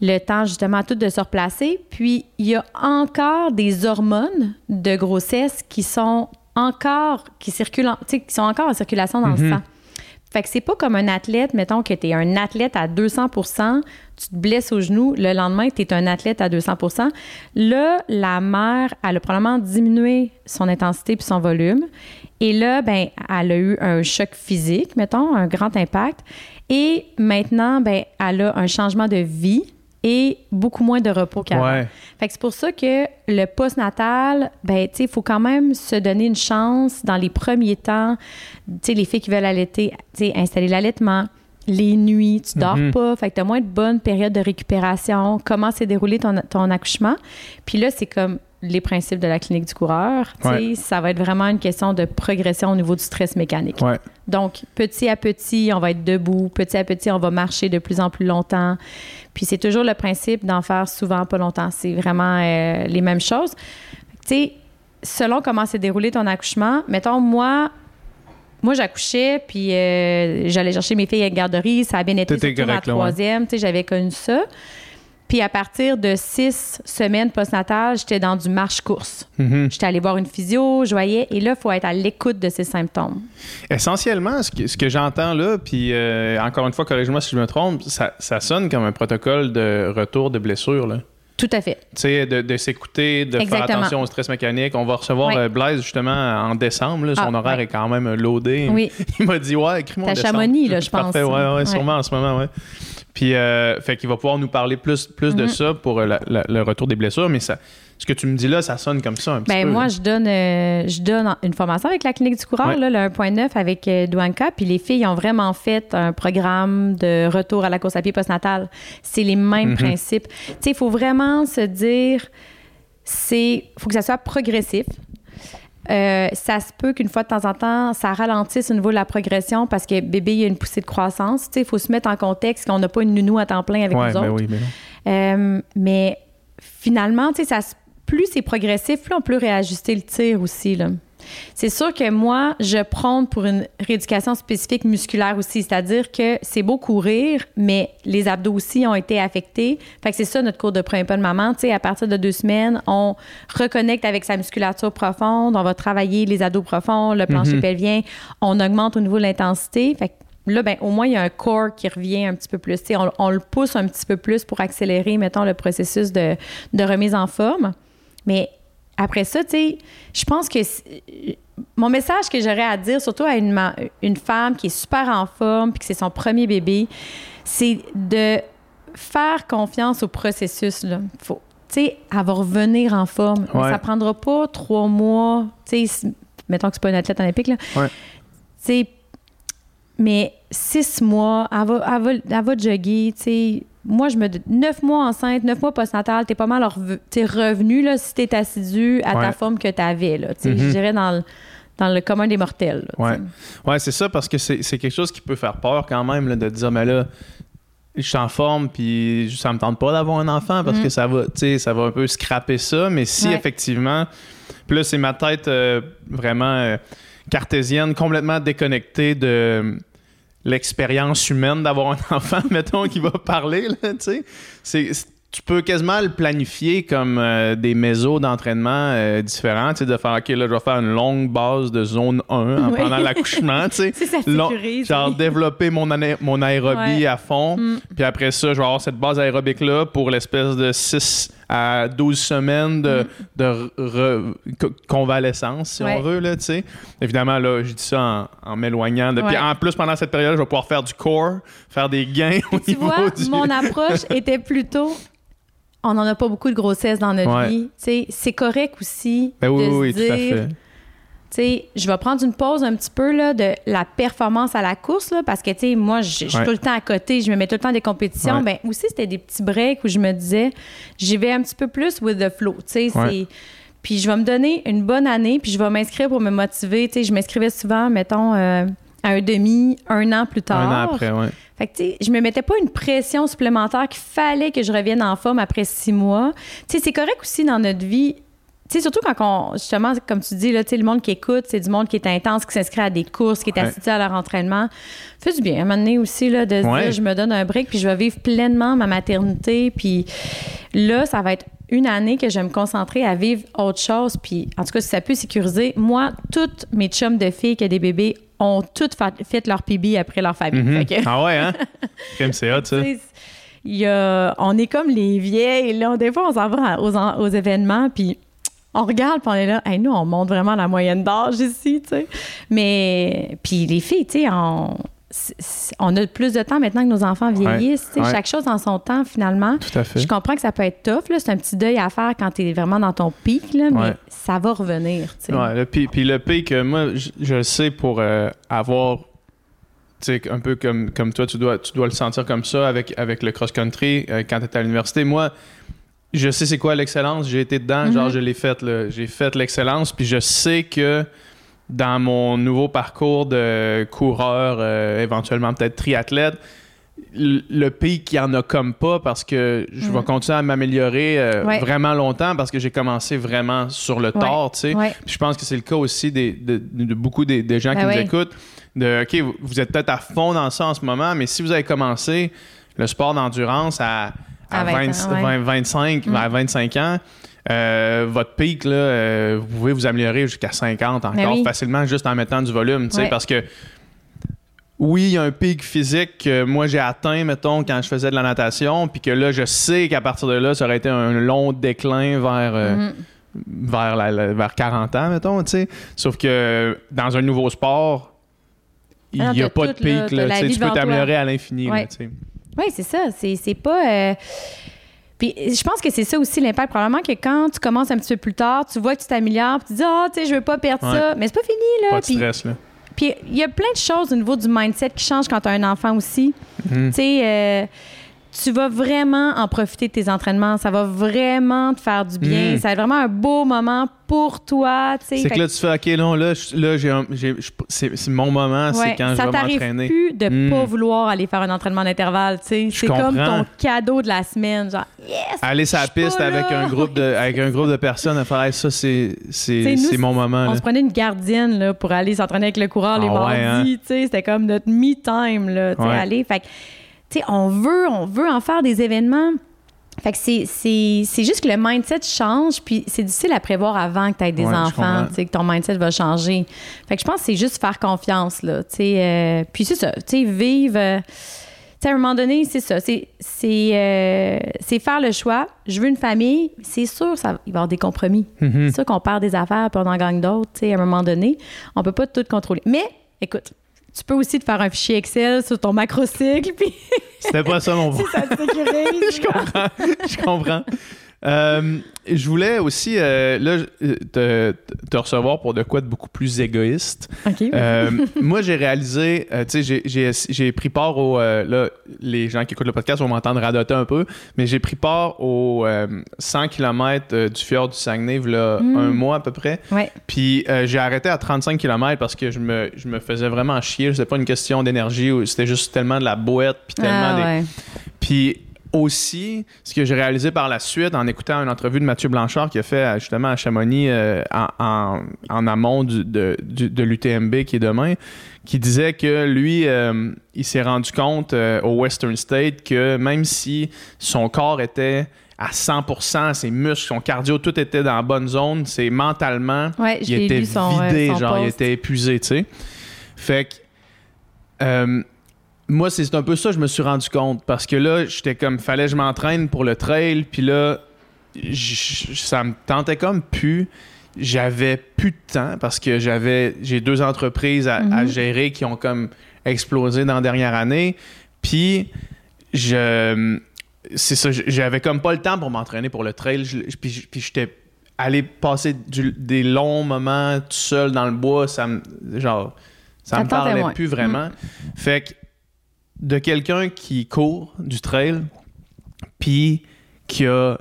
le temps, justement, à tout de se replacer. Puis, il y a encore des hormones de grossesse qui sont encore, qui circulent, en- tu sais, qui sont encore en circulation dans le sang. Fait que c'est pas comme un athlète, mettons que tu es un athlète à 200% tu te blesses au genou, le lendemain, tu un athlète à 200% Là, la mère, elle a probablement diminué son intensité puis son volume. Et là, ben, elle a eu un choc physique, mettons, un grand impact. Et maintenant, ben, elle a un changement de vie et beaucoup moins de repos qu'avant. Ouais. Fait que c'est pour ça que le postnatal, ben, tu sais, il faut quand même se donner une chance dans les premiers temps. Tu sais, les filles qui veulent allaiter, tu sais, installer l'allaitement, les nuits, tu dors Mhm. pas, fait que tu as moins de bonnes périodes de récupération, comment s'est déroulé ton, ton accouchement. Puis là, c'est comme les principes de la clinique du coureur. Tu Ouais. Ça va être vraiment une question de progression au niveau du stress mécanique. Ouais. Donc, petit à petit, on va être debout. Petit à petit, on va marcher de plus en plus longtemps. Puis c'est toujours le principe d'en faire souvent pas longtemps. C'est vraiment euh, les mêmes choses. Tu sais, selon comment s'est déroulé ton accouchement, mettons, moi, moi, j'accouchais, puis euh, j'allais chercher mes filles à la garderie. Ça a bien été ma troisième. sais, J'avais connu ça. Puis à partir de six semaines postnatales, j'étais dans du marche-course. Mm-hmm. J'étais allée voir une physio, je voyais, et là, il faut être à l'écoute de ces symptômes. Essentiellement, ce que, ce que j'entends là, puis euh, encore une fois, corrige-moi si je me trompe, ça, ça, sonne comme un protocole de retour de blessure. Là. Tout à fait. Tu sais, de, s'écouter, de faire attention au stress mécanique. On va recevoir euh, Blaise justement en décembre. son ah, horaire est quand même loadé. Oui. Il m'a dit Ouais, écris-moi. T'as Chamonix, là, je pense. Parfait, ouais, ouais, sûrement en ce moment, ouais. Puis, euh, fait qu'il va pouvoir nous parler plus, plus de mm-hmm. ça pour euh, le retour des blessures. Mais ça, ce que tu me dis là, ça sonne comme ça un petit ben, peu. Moi, je donne, euh, je donne une formation avec la clinique du coureur, le 1.9 avec euh, Douanka, puis les filles ont vraiment fait un programme de retour à la course à pied postnatal. C'est les mêmes mhm. principes. Tu sais, il faut vraiment se dire, c'est, faut que ça soit progressif. Euh, ça se peut qu'une fois de temps en temps, ça ralentisse au niveau de la progression parce que bébé, il y a une poussée de croissance. Il faut se mettre en contexte qu'on n'a pas une nounou à temps plein avec nous ben autres. Oui, mais, mais finalement, ça se plus c'est progressif, plus on peut réajuster le tir aussi. Là. C'est sûr que moi, je prends pour une rééducation spécifique musculaire aussi, c'est-à-dire que c'est beau courir, mais les abdos aussi ont été affectés. Fait que c'est ça notre cours de premier pas de maman. Tu sais, à partir de deux semaines, on reconnecte avec sa musculature profonde, on va travailler les abdos profonds, le plancher mm-hmm. pelvien, on augmente au niveau de l'intensité. Fait que là, ben, au moins, il y a un corps qui revient un petit peu plus. On, on, le pousse un petit peu plus pour accélérer, mettons, le processus de, de remise en forme. Mais après ça, tu sais, je pense que mon message que j'aurais à dire, surtout à une, une femme qui est super en forme puis que c'est son premier bébé, c'est de faire confiance au processus. Là. Faut, tu sais, elle va revenir en forme. Ouais. Ça prendra pas trois mois. Tu sais, mettons que c'est pas une athlète olympique, là. Ouais. Tu sais, mais six mois, elle va, elle va, elle va jogger, tu sais moi, je me dis, neuf mois enceinte, neuf mois postnatal, t'es pas mal revenu là, si t'es assidu à ta forme que t'avais. Là, Je mm-hmm. dirais dans le, dans le commun des mortels. ouais, ouais c'est ça, parce que c'est, quelque chose qui peut faire peur quand même, là, de dire, mais là, je suis en forme, puis ça me tente pas d'avoir un enfant parce que mm. ça va, ça va un peu scraper ça. Mais si effectivement, puis là, c'est ma tête euh, vraiment euh, cartésienne, complètement déconnectée de l'expérience humaine d'avoir un enfant, mettons, qui va parler, tu sais. C'est tu peux quasiment le planifier comme euh, des mésos d'entraînement euh, différents, tu sais, de faire, OK, là, je vais faire une longue base de zone 1 pendant l'accouchement, tu sais. genre, développer mon, mon aérobie à fond, mm. puis après ça, je vais avoir cette base aérobique-là pour l'espèce de 6 à 12 semaines de, mm. de convalescence, si on veut, là, tu sais. Évidemment, là, je dis ça en, m'éloignant. Puis en plus, pendant cette période, je vais pouvoir faire du core, faire des gains au tu vois, mon approche était plutôt on n'en a pas beaucoup de grossesse dans notre vie. C'est correct aussi ben oui, de oui, se dire, je vais prendre une pause un petit peu là, de la performance à la course, là, parce que moi, je suis tout le temps à côté, je me mets tout le temps des compétitions. Ben, aussi, c'était des petits breaks où je me disais, j'y vais un petit peu plus with the flow. Puis je vais me donner une bonne année, puis je vais m'inscrire pour me motiver. je m'inscrivais souvent, mettons, euh, à un demi, un an plus tard. Un an après, oui. Fait que, tu sais, je me mettais pas une pression supplémentaire qu'il fallait que je revienne en forme après six mois. Tu sais, c'est correct aussi dans notre vie. Tu sais, surtout quand on, justement, comme tu dis, là, tu sais, le monde qui écoute, c'est du monde qui est intense, qui s'inscrit à des courses, qui est assidu à leur entraînement. Fais du bien, à un moment donné aussi, là, de se dire, je me donne un break, puis je vais vivre pleinement ma maternité. Puis là, ça va être une année que je vais me concentrer à vivre autre chose. Puis, en tout cas, si ça peut sécuriser, moi, toutes mes chums de filles qui ont des bébés ont toutes fait, leur PB après leur famille. Mhm. Ah ouais, hein? c'est hot, ça. Il y a, on est comme les vieilles, là. Des fois, on s'en va aux, aux événements, puis on regarde, puis on est là, nous, on monte vraiment la moyenne d'âge ici, tu sais. Mais, puis les filles, tu sais, on on a plus de temps maintenant que nos enfants vieillissent. Chaque chose en son temps, finalement. Tout à fait. Je comprends que ça peut être tough. C'est un petit deuil à faire quand tu es vraiment dans ton pic, là, mais ça va revenir. Puis, puis, le pic, moi, je, le sais pour euh, avoir. Un peu comme, comme toi, tu dois, tu dois le sentir comme ça avec, avec le cross-country euh, quand tu es à l'université. Moi, je sais c'est quoi l'excellence. J'ai été dedans, genre, mm-hmm. je l'ai fait. J'ai fait l'excellence, puis je sais que dans mon nouveau parcours de coureur, euh, éventuellement peut-être triathlète, le pic, il n'y en a comme pas parce que je vais mm. continuer à m'améliorer euh, vraiment longtemps parce que j'ai commencé vraiment sur le tort, tu sais. Je pense que c'est le cas aussi des, de, beaucoup des, gens qui ben nous écoutent. De, OK, vous êtes peut-être à fond dans ça en ce moment, mais si vous avez commencé le sport d'endurance à, à, 25, mm. à 25 ans, euh, votre pic, là, euh, vous pouvez vous améliorer jusqu'à 50 ben encore facilement juste en mettant du volume, parce que oui, il y a un pic physique que moi j'ai atteint, mettons, quand je faisais de la natation, puis que là, je sais qu'à partir de là, ça aurait été un long déclin vers, euh, mm-hmm. vers, la, vers 40 ans, mettons, tu sais. Sauf que dans un nouveau sport, il n'y a pas de pic, là, tu peux t'améliorer à l'infini, ouais. Oui, c'est ça. C'est pas... Euh, puis je pense que c'est ça aussi l'impact. Probablement que quand tu commences un petit peu plus tard, tu vois que tu t'améliores, puis tu dis, ah, oh, tu sais, je veux pas perdre ça. Mais c'est pas fini, là. Pas de stress, là. Puis il y a plein de choses au niveau du mindset qui changent quand tu as un enfant aussi. Mhm. Tu sais, euh, tu vas vraiment en profiter de tes entraînements. Ça va vraiment te faire du bien. Mm. Ça va être vraiment un beau moment pour toi. C'est que là, tu fais, OK, non, là, c'est mon moment, c'est quand je vais m'entraîner. Ça plus de ne pas vouloir aller faire un entraînement d'intervalle. C'est comme ton cadeau de la semaine. Genre, yes! Aller sur la piste avec un, groupe de, avec un groupe de personnes à faire ça, c'est mon moment. On se prenait une gardienne là, pour aller s'entraîner avec le coureur les ah mardis. Hein? C'était comme notre me-time. Aller. Fait sais, on veut, on veut en faire des événements. Fait que c'est, juste que le mindset change, puis c'est difficile à prévoir avant que tu aies des enfants, que ton mindset va changer. Fait que je pense que c'est juste faire confiance, là, tu sais. Euh, puis c'est ça, tu sais, vivre... Euh, tu sais, à un moment donné, c'est ça. C'est, euh, c'est, faire le choix. Je veux une famille. C'est sûr, ça, il va y avoir des compromis. Mm-hmm. C'est sûr qu'on perd des affaires puis on en gagne d'autres. Tu sais, à un moment donné, on peut pas tout contrôler. Mais, écoute, tu peux aussi te faire un fichier Excel sur ton macrocycle. Puis... C'était pas ça mon si ça te sécurise. je comprends. Je comprends. Euh, je voulais aussi euh, là, te, te, recevoir pour de quoi de beaucoup plus égoïste. Euh, moi, j'ai réalisé, tu sais, j'ai pris part au. là, les gens qui écoutent le podcast vont m'entendre radoter un peu, mais j'ai pris part aux 100 km du fjord du Saguenay, là, hmm. un mois à peu près. Puis j'ai arrêté à 35 km parce que je me, je me faisais vraiment chier. C'était pas une question d'énergie, c'était juste tellement de la boîte, puis tellement ah, des. Puis aussi, ce que j'ai réalisé par la suite en écoutant une entrevue de Mathieu Blanchard qui a fait euh, justement à Chamonix euh, en, amont de, l'UTMB qui est demain, qui disait que lui, euh, il s'est rendu compte au Western State que même si son corps était à 100%, ses muscles, son cardio, tout était dans la bonne zone, c'est mentalement, il était vidé, genre, il était épuisé, tu sais. Fait que moi, c'est un peu ça, je me suis rendu compte. Parce que là, j'étais comme, fallait que je m'entraîne pour le trail. Puis là, ça me tentait comme plus. J'avais plus de temps parce que j'avais j'ai deux entreprises à, mhm. gérer qui ont comme explosé dans la dernière année. Puis je c'est ça, j'avais comme pas le temps pour m'entraîner pour le trail. puis, j'étais allé passer des longs moments tout seul dans le bois. Ça me genre ça, me parlait plus vraiment. Mhm. Fait que de quelqu'un qui court du trail, puis qui a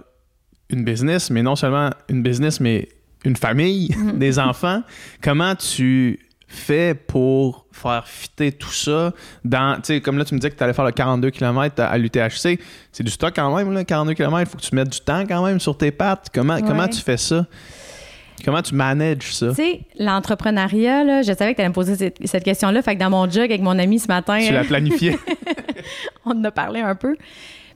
une business, mais non seulement une business, mais une famille, mhm. des enfants, comment tu fais pour faire fitter tout ça dans, tu sais, comme là, tu me disais que tu allais faire le 42 km à, l'UTHC. C'est du stock quand même, là, 42 km. Il faut que tu mettes du temps quand même sur tes pattes. Comment, comment tu fais ça? Comment tu manages ça? Tu sais, l'entrepreneuriat, je savais que tu allais me poser cette, question-là. Fait que dans mon jog avec mon ami ce matin. Tu l'as planifié. on en a parlé un peu.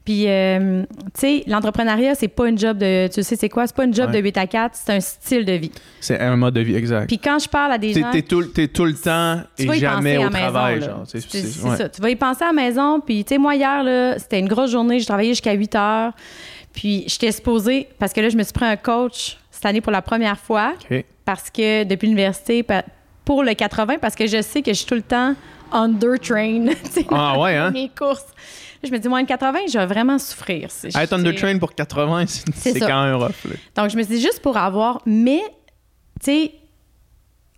Puis, euh, tu sais, l'entrepreneuriat, c'est pas une job de. Tu sais, c'est quoi? C'est pas une job de 8 à 4, c'est un style de vie. C'est un mode de vie, exact. Puis, quand je parle à des gens. T'es tout, es tout le temps et jamais au travail, genre. C'est ça. Tu vas y penser à la maison. Puis, tu sais, moi, hier, c'était une grosse journée. J'ai travaillé jusqu'à 8 heures. Puis, j'étais supposée. Parce que là, je me suis pris un coach cette année pour la première fois. Parce que depuis l'université, pour le 80, parce que je sais que je suis tout le temps under-train. ah ouais, hein? Mes courses. Je me dis, moi, 80, je vais vraiment souffrir. Être under-train pour 80, c'est quand même rough. Donc, je me suis dit, juste pour avoir. Mais, tu sais,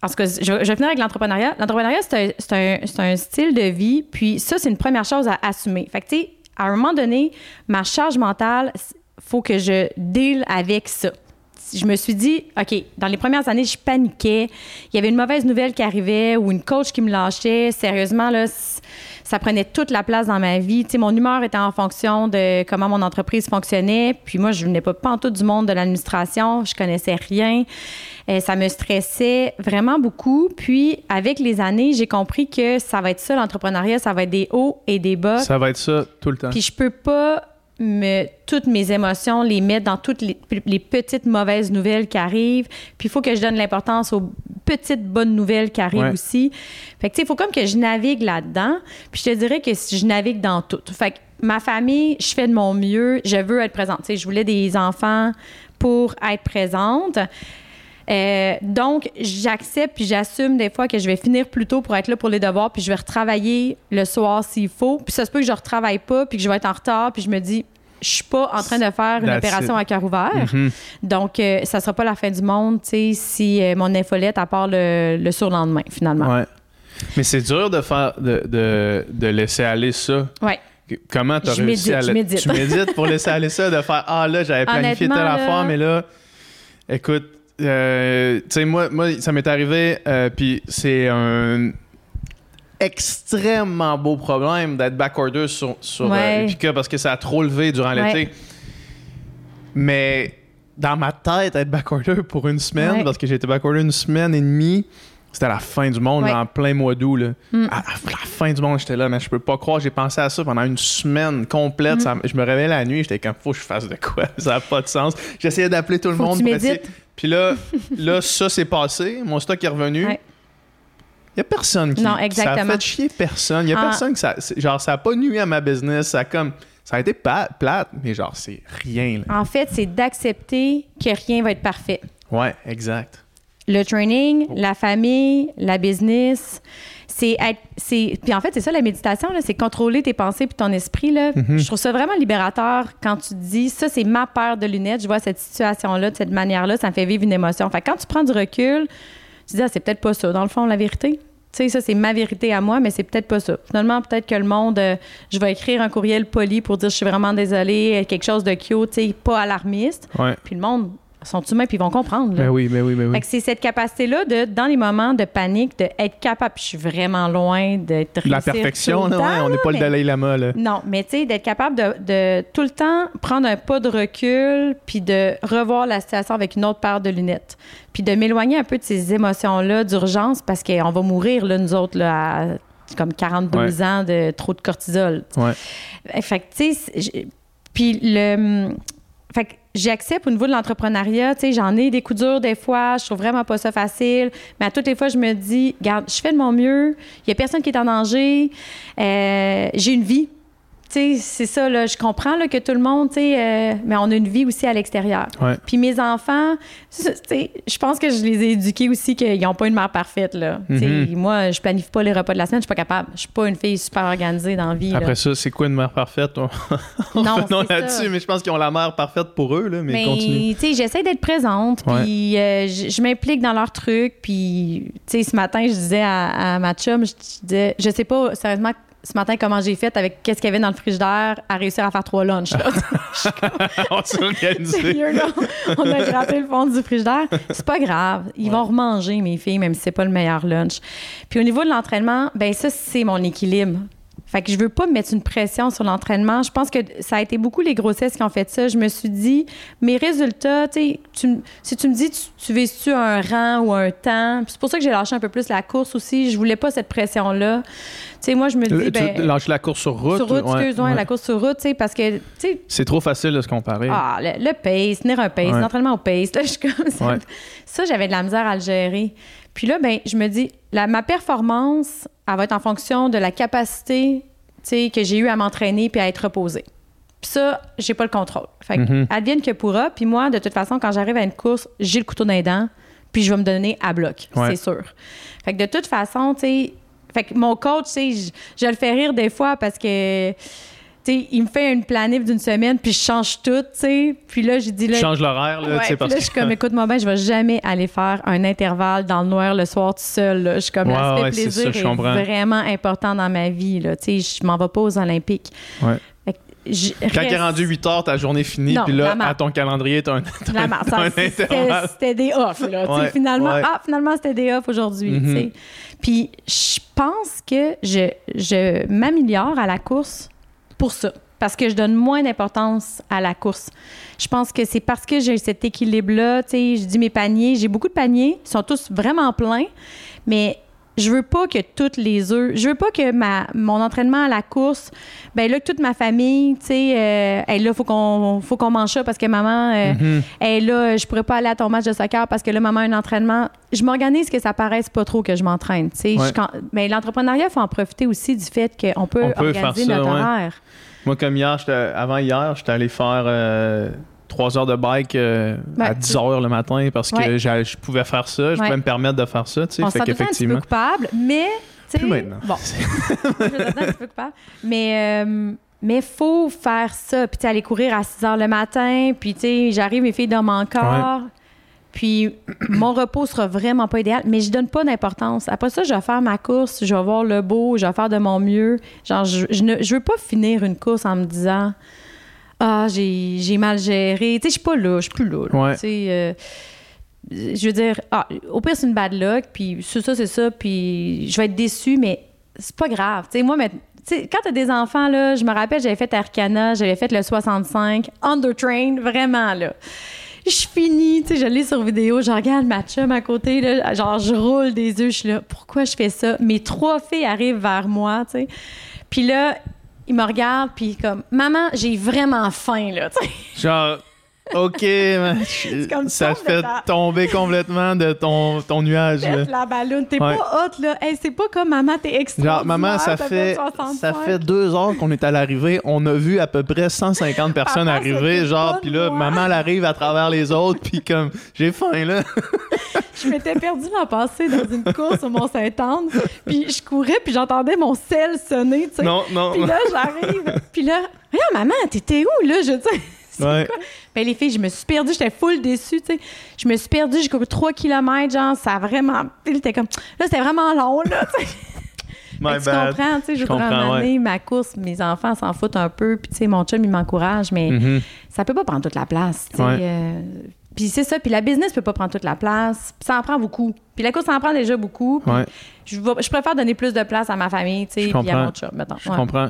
parce que je, vais finir avec l'entrepreneuriat. L'entrepreneuriat, c'est un, un, style de vie. Puis ça, c'est une première chose à assumer. Fait que, tu sais, à un moment donné, ma charge mentale, faut que je deal avec ça je me suis dit, OK, dans les premières années, je paniquais. Il y avait une mauvaise nouvelle qui arrivait ou une coach qui me lâchait. Sérieusement, là, ça prenait toute la place dans ma vie. Tu sais, mon humeur était en fonction de comment mon entreprise fonctionnait. Puis moi, je venais pas, tout du monde de l'administration. Je connaissais rien. Euh, ça me stressait vraiment beaucoup. Puis, avec les années, j'ai compris que ça va être ça, l'entrepreneuriat. Ça va être des hauts et des bas. Ça va être ça tout le temps. Puis, je peux pas me, toutes mes émotions, les mettre dans toutes les, petites mauvaises nouvelles qui arrivent. Puis il faut que je donne l'importance aux petites bonnes nouvelles qui arrivent aussi. Fait que tu sais, il faut comme que je navigue là-dedans. Puis je te dirais que je navigue dans tout. Fait que ma famille, je fais de mon mieux. Je veux être présente. Tu sais, je voulais des enfants pour être présente. Euh, donc, j'accepte puis j'assume des fois que je vais finir plus tôt pour être là pour les devoirs, puis je vais retravailler le soir s'il faut. Puis ça se peut que je retravaille pas, puis que je vais être en retard, puis je me dis, je suis pas en train de faire une opération à cœur ouvert. Mm-hmm. Donc, euh, ça sera pas la fin du monde, tu sais, si euh, mon infolette, à part le, le surlendemain, finalement. Ouais. Mais c'est dur de faire, de, de, de laisser aller ça. Ouais. Comment tu as réussi à le... Tu médites pour laisser aller ça, de faire Ah là, j'avais planifié telle affaire, mais là, écoute, euh, tu sais, moi, moi, ça m'est arrivé, euh, puis c'est un extrêmement beau problème d'être backorder sur, sur euh, parce que ça a trop levé durant l'été. Mais dans ma tête, être backorder pour une semaine, parce que j'ai été backorder une semaine et demie, c'était la fin du monde, en plein mois d'août. Mm. À, la fin du monde, j'étais là, mais je peux pas croire. J'ai pensé à ça pendant une semaine complète. Mm. je me réveillais la nuit, j'étais comme, faut que je fasse de quoi? Ça n'a pas de sens. J'essayais d'appeler tout le monde. Puis là, là, ça s'est passé. Mon stock est revenu. Il n'y a personne qui. Non, exactement. Ça a fait chier personne. Il n'y a ah. personne que ça. Genre, ça n'a pas nuit à ma business. Ça a comme. Ça a été plate, mais genre, c'est rien. En fait, c'est d'accepter que rien va être parfait. Ouais, exact le training, la famille, la business, c'est c'est puis en fait c'est ça la méditation c'est contrôler tes pensées puis ton esprit là. Mm-hmm. Je trouve ça vraiment libérateur quand tu dis ça c'est ma paire de lunettes, je vois cette situation là de cette manière là, ça me fait vivre une émotion. Fait quand tu prends du recul, tu dis ah, c'est peut-être pas ça dans le fond la vérité. Tu sais, ça, c'est ma vérité à moi, mais c'est peut-être pas ça. Finalement, peut-être que le monde, euh, je vais écrire un courriel poli pour dire je suis vraiment désolée, quelque chose de cute, tu sais, pas alarmiste. Puis le monde, sont humains puis ils vont comprendre. Ben oui, ben oui, ben oui. c'est cette capacité-là de, dans les moments de panique, d'être capable. Je suis vraiment loin d'être La perfection, non, on n'est pas le Dalai Lama. Là. Non, mais tu sais, d'être capable de, tout le temps prendre un pas de recul puis de revoir la situation avec une autre paire de lunettes. Puis de m'éloigner un peu de ces émotions-là d'urgence parce qu'on va mourir, là, nous autres, là, à comme 42 ans de trop de cortisol. Ouais. Fait que, tu sais, puis le. Fait que j'accepte au niveau de l'entrepreneuriat, tu sais, j'en ai des coups durs des fois, je trouve vraiment pas ça facile, mais à toutes les fois, je me dis, regarde, je fais de mon mieux, il y a personne qui est en danger, euh, j'ai une vie, c'est ça, là, je comprends là, que tout le monde, euh, mais on a une vie aussi à l'extérieur. Puis mes enfants, je pense que je les ai éduqués aussi qu'ils n'ont pas une mère parfaite. Là. Mm-hmm. Moi, je planifie pas les repas de la semaine, je suis pas capable. Je suis pas une fille super organisée dans la vie. Après ça, c'est quoi une mère parfaite? non, non là-dessus, mais je pense qu'ils ont la mère parfaite pour eux, là, mais, mais J'essaie d'être présente, puis euh, je, m'implique dans leurs trucs, puis ce matin, je disais à, ma chum, je disais, je sais pas sérieusement ce matin comment j'ai fait avec qu'est-ce qu'il y avait dans le frigidaire à réussir à faire trois lunchs. on s'est organisé. on a gratté le fond du frigidaire. C'est pas grave. Ils vont remanger, mes filles, même si c'est pas le meilleur lunch. Puis au niveau de l'entraînement, ben ça, c'est mon équilibre. Fait que je veux pas mettre une pression sur l'entraînement. Je pense que ça a été beaucoup les grossesses qui ont fait ça. Je me suis dit, mes résultats, tu sais, si tu me dis, tu, tu vises-tu un rang ou un temps? C'est pour ça que j'ai lâché un peu plus la course aussi. Je voulais pas cette pression-là. Tu sais, moi, je me dis, ben, lâcher la course sur route? Sur route, excuse-moi, la course sur route, tu sais, parce que. C'est trop facile de se comparer. Ah, le, pace, tenir un pace, l'entraînement au pace, là, je comme ça. Ça, j'avais de la misère à le gérer. Puis là, ben, je me dis, la, ma performance, elle va être en fonction de la capacité que j'ai eu à m'entraîner puis à être reposée. Puis ça, j'ai pas le contrôle. Fait que, mm-hmm. advienne que pourra. Puis moi, de toute façon, quand j'arrive à une course, j'ai le couteau dans les dents, puis je vais me donner à bloc, c'est sûr. Fait que de toute façon, tu sais, fait que mon coach, tu sais, je, je le fais rire des fois parce que il me fait une planif d'une semaine, puis je change tout, tu sais. Puis là, j'ai dit là. change l'horaire, là, tu sais, parce là, je suis comme, écoute-moi bien, je vais jamais aller faire un intervalle dans le noir le soir tout seul, là. Je suis comme, l'aspect plaisir est, vraiment important dans ma vie, là. Tu sais, je m'en vais pas aux Olympiques. Ouais. Quand il est rendu 8 heures, ta journée finie, puis là, à ton calendrier, t'as un, as un, C'était des off, là. finalement, ah, finalement, c'était des off aujourd'hui, mm-hmm. Puis je pense que je, je m'améliore à la course ça parce que je donne moins d'importance à la course. Je pense que c'est parce que j'ai cet équilibre-là. Tu sais, je dis mes paniers, j'ai beaucoup de paniers, ils sont tous vraiment pleins, mais je veux pas que toutes les œufs, je veux pas que ma mon entraînement à la course, ben là toute ma famille, tu sais, euh, là faut qu'on faut qu'on mange ça parce que maman, euh, mm-hmm. là je pourrais pas aller à ton match de soccer parce que là maman a un entraînement. Je m'organise que ça paraisse pas trop que je m'entraîne, tu sais. Mais l'entrepreneuriat faut en profiter aussi du fait qu'on peut, organiser notre horaire. Moi, comme hier, avant hier, j'étais allé faire euh, trois heures de bike euh, à 10 heures le matin parce que je pouvais faire ça, je pouvais me permettre de faire ça. Tu sais, On fait qu'effectivement. un petit peu coupable, mais. Plus maintenant. Bon. je un petit peu coupable. Mais. Euh, mais faut faire ça. Puis, tu aller courir à 6 heures le matin. Puis, tu sais, j'arrive, mes filles dorment encore. Puis mon repos sera vraiment pas idéal, mais je donne pas d'importance. Après ça, je vais faire ma course, je vais voir le beau, je vais faire de mon mieux. Genre, je, ne je veux pas finir une course en me disant Ah, j'ai mal géré. Tu sais, je suis pas là, je suis plus là. Tu sais, euh, je veux dire, ah, au pire, c'est une bad luck, puis c'est ça, c'est ça, puis je vais être déçue, mais c'est pas grave. Tu sais, moi, mais, sais, quand t'as des enfants, là, je me rappelle, j'avais fait Arcana, j'avais fait le 65, Undertrain, vraiment, là je finis, tu sais, je l'ai sur vidéo, je regarde ma chum à côté, là, genre, je roule des yeux, je suis là, pourquoi je fais ça? Mes trois filles arrivent vers moi, tu sais. Puis là, ils me regardent, puis comme, maman, j'ai vraiment faim, là, tu sais. Genre, OK, ça te fait tomber complètement de ton, ton nuage. Là. La ballonne, t'es pas haute là. c'est pas comme maman, t'es extraordinaire. Genre, maman, ça fait, ça fait deux heures qu'on est à l'arrivée. On a vu à peu près 150 personnes arriver. Genre, puis là, maman, elle arrive à travers les autres, puis comme, j'ai faim, là. je m'étais perdue l'an passé dans une course au Mont-Saint-Anne, puis je courais, puis j'entendais mon sel sonner, tu sais. Non, non. Puis là, j'arrive, puis là, maman, t'étais où, là? Je, sais. Ben, les filles, je me suis perdue, j'étais full déçue, tu sais. Je me suis perdue, j'ai couru 3 km, genre, ça a vraiment. Comme. Là, c'était vraiment long, là, tu comprends, tu sais, je voudrais ma course, mes enfants s'en foutent un peu, puis tu sais, mon chum, il m'encourage, mais mm-hmm. ça peut pas prendre toute la place, tu sais. Euh, puis c'est ça, puis la business peut pas prendre toute la place, puis ça en prend beaucoup. Puis la course, ça en prend déjà beaucoup. Je, je, préfère donner plus de place à ma famille, tu sais, puis à mon chum, mettons. Je comprends.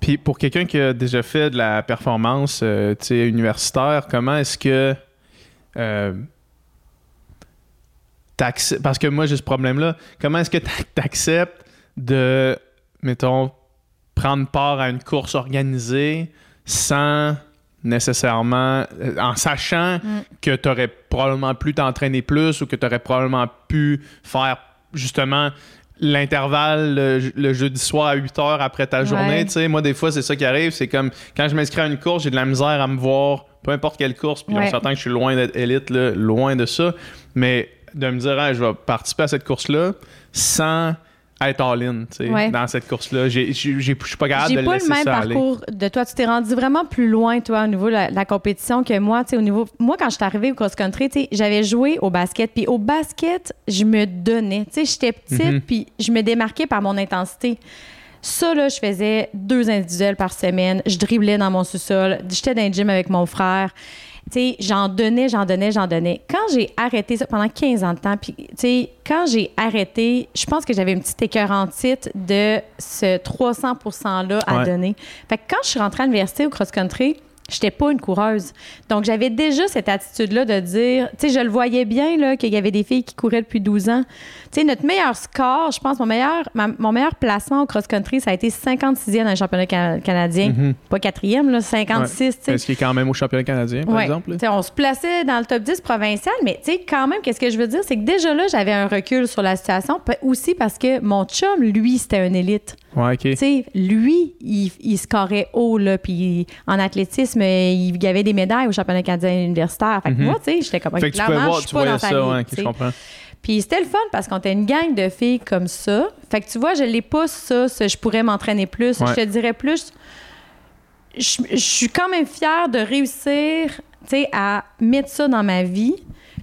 Puis pour quelqu'un qui a déjà fait de la performance euh, universitaire, comment est-ce que. Euh, parce que moi, j'ai ce problème-là. Comment est-ce que tu acceptes de, mettons, prendre part à une course organisée sans nécessairement, euh, en sachant mm. que tu aurais probablement pu t'entraîner plus ou que tu aurais probablement pu faire justement l'intervalle le, jeudi soir à 8 heures après ta journée. Moi, des fois, c'est ça qui arrive. C'est comme quand je m'inscris à une course, j'ai de la misère à me voir, peu importe quelle course, puis on s'entend que je suis loin d'être élite, loin de ça. Mais de me dire, je vais participer à cette course-là sans être all-in dans cette course-là. Je suis pas capable de le laisser ça J'ai pas le même parcours de toi. Tu t'es rendu vraiment plus loin, toi, au niveau de la, compétition que moi. Au niveau, moi, quand je suis arrivée au cross-country, j'avais joué au basket. Puis au basket, je me donnais. J'étais petite, mm-hmm. puis je me démarquais par mon intensité. Ça, là, je faisais deux individuels par semaine. Je driblais dans mon sous-sol. J'étais dans le gym avec mon frère sais, j'en donnais, j'en donnais, j'en donnais. Quand j'ai arrêté ça pendant 15 ans de temps, puis, tu sais, quand j'ai arrêté, je pense que j'avais une petite écœur en titre de ce 300 %-là à donner. Fait que quand je suis rentrée à l'université au cross-country, j'étais pas une coureuse. Donc, j'avais déjà cette attitude-là de dire, tu sais, je le voyais bien, là, qu'il y avait des filles qui couraient depuis 12 ans. Tu sais, notre meilleur score, je pense, mon meilleur, mon meilleur placement au cross-country, ça a été 56e dans le championnat canadien. Mm-hmm. Pas quatrième, là, 56, ouais. Est-ce qu'il est quand même au championnat canadien, par exemple? On se plaçait dans le top 10 provincial, mais tu sais, quand même, qu'est-ce que je veux dire, c'est que déjà là, j'avais un recul sur la situation, aussi parce que mon chum, lui, c'était un élite. Ouais, OK. Tu sais, lui, il, il scorait haut, là, puis en athlétisme, il y avait des médailles au championnat canadien universitaire. Fait que mm-hmm. moi, tu sais, j'étais comme, fait que tu voir, je suis pas dans ça, je comprends. Puis c'était le fun parce qu'on était une gang de filles comme ça. Fait que tu vois, je l'ai pas ça, je pourrais m'entraîner plus. Je te dirais plus, je, suis quand même fière de réussir, à mettre ça dans ma vie.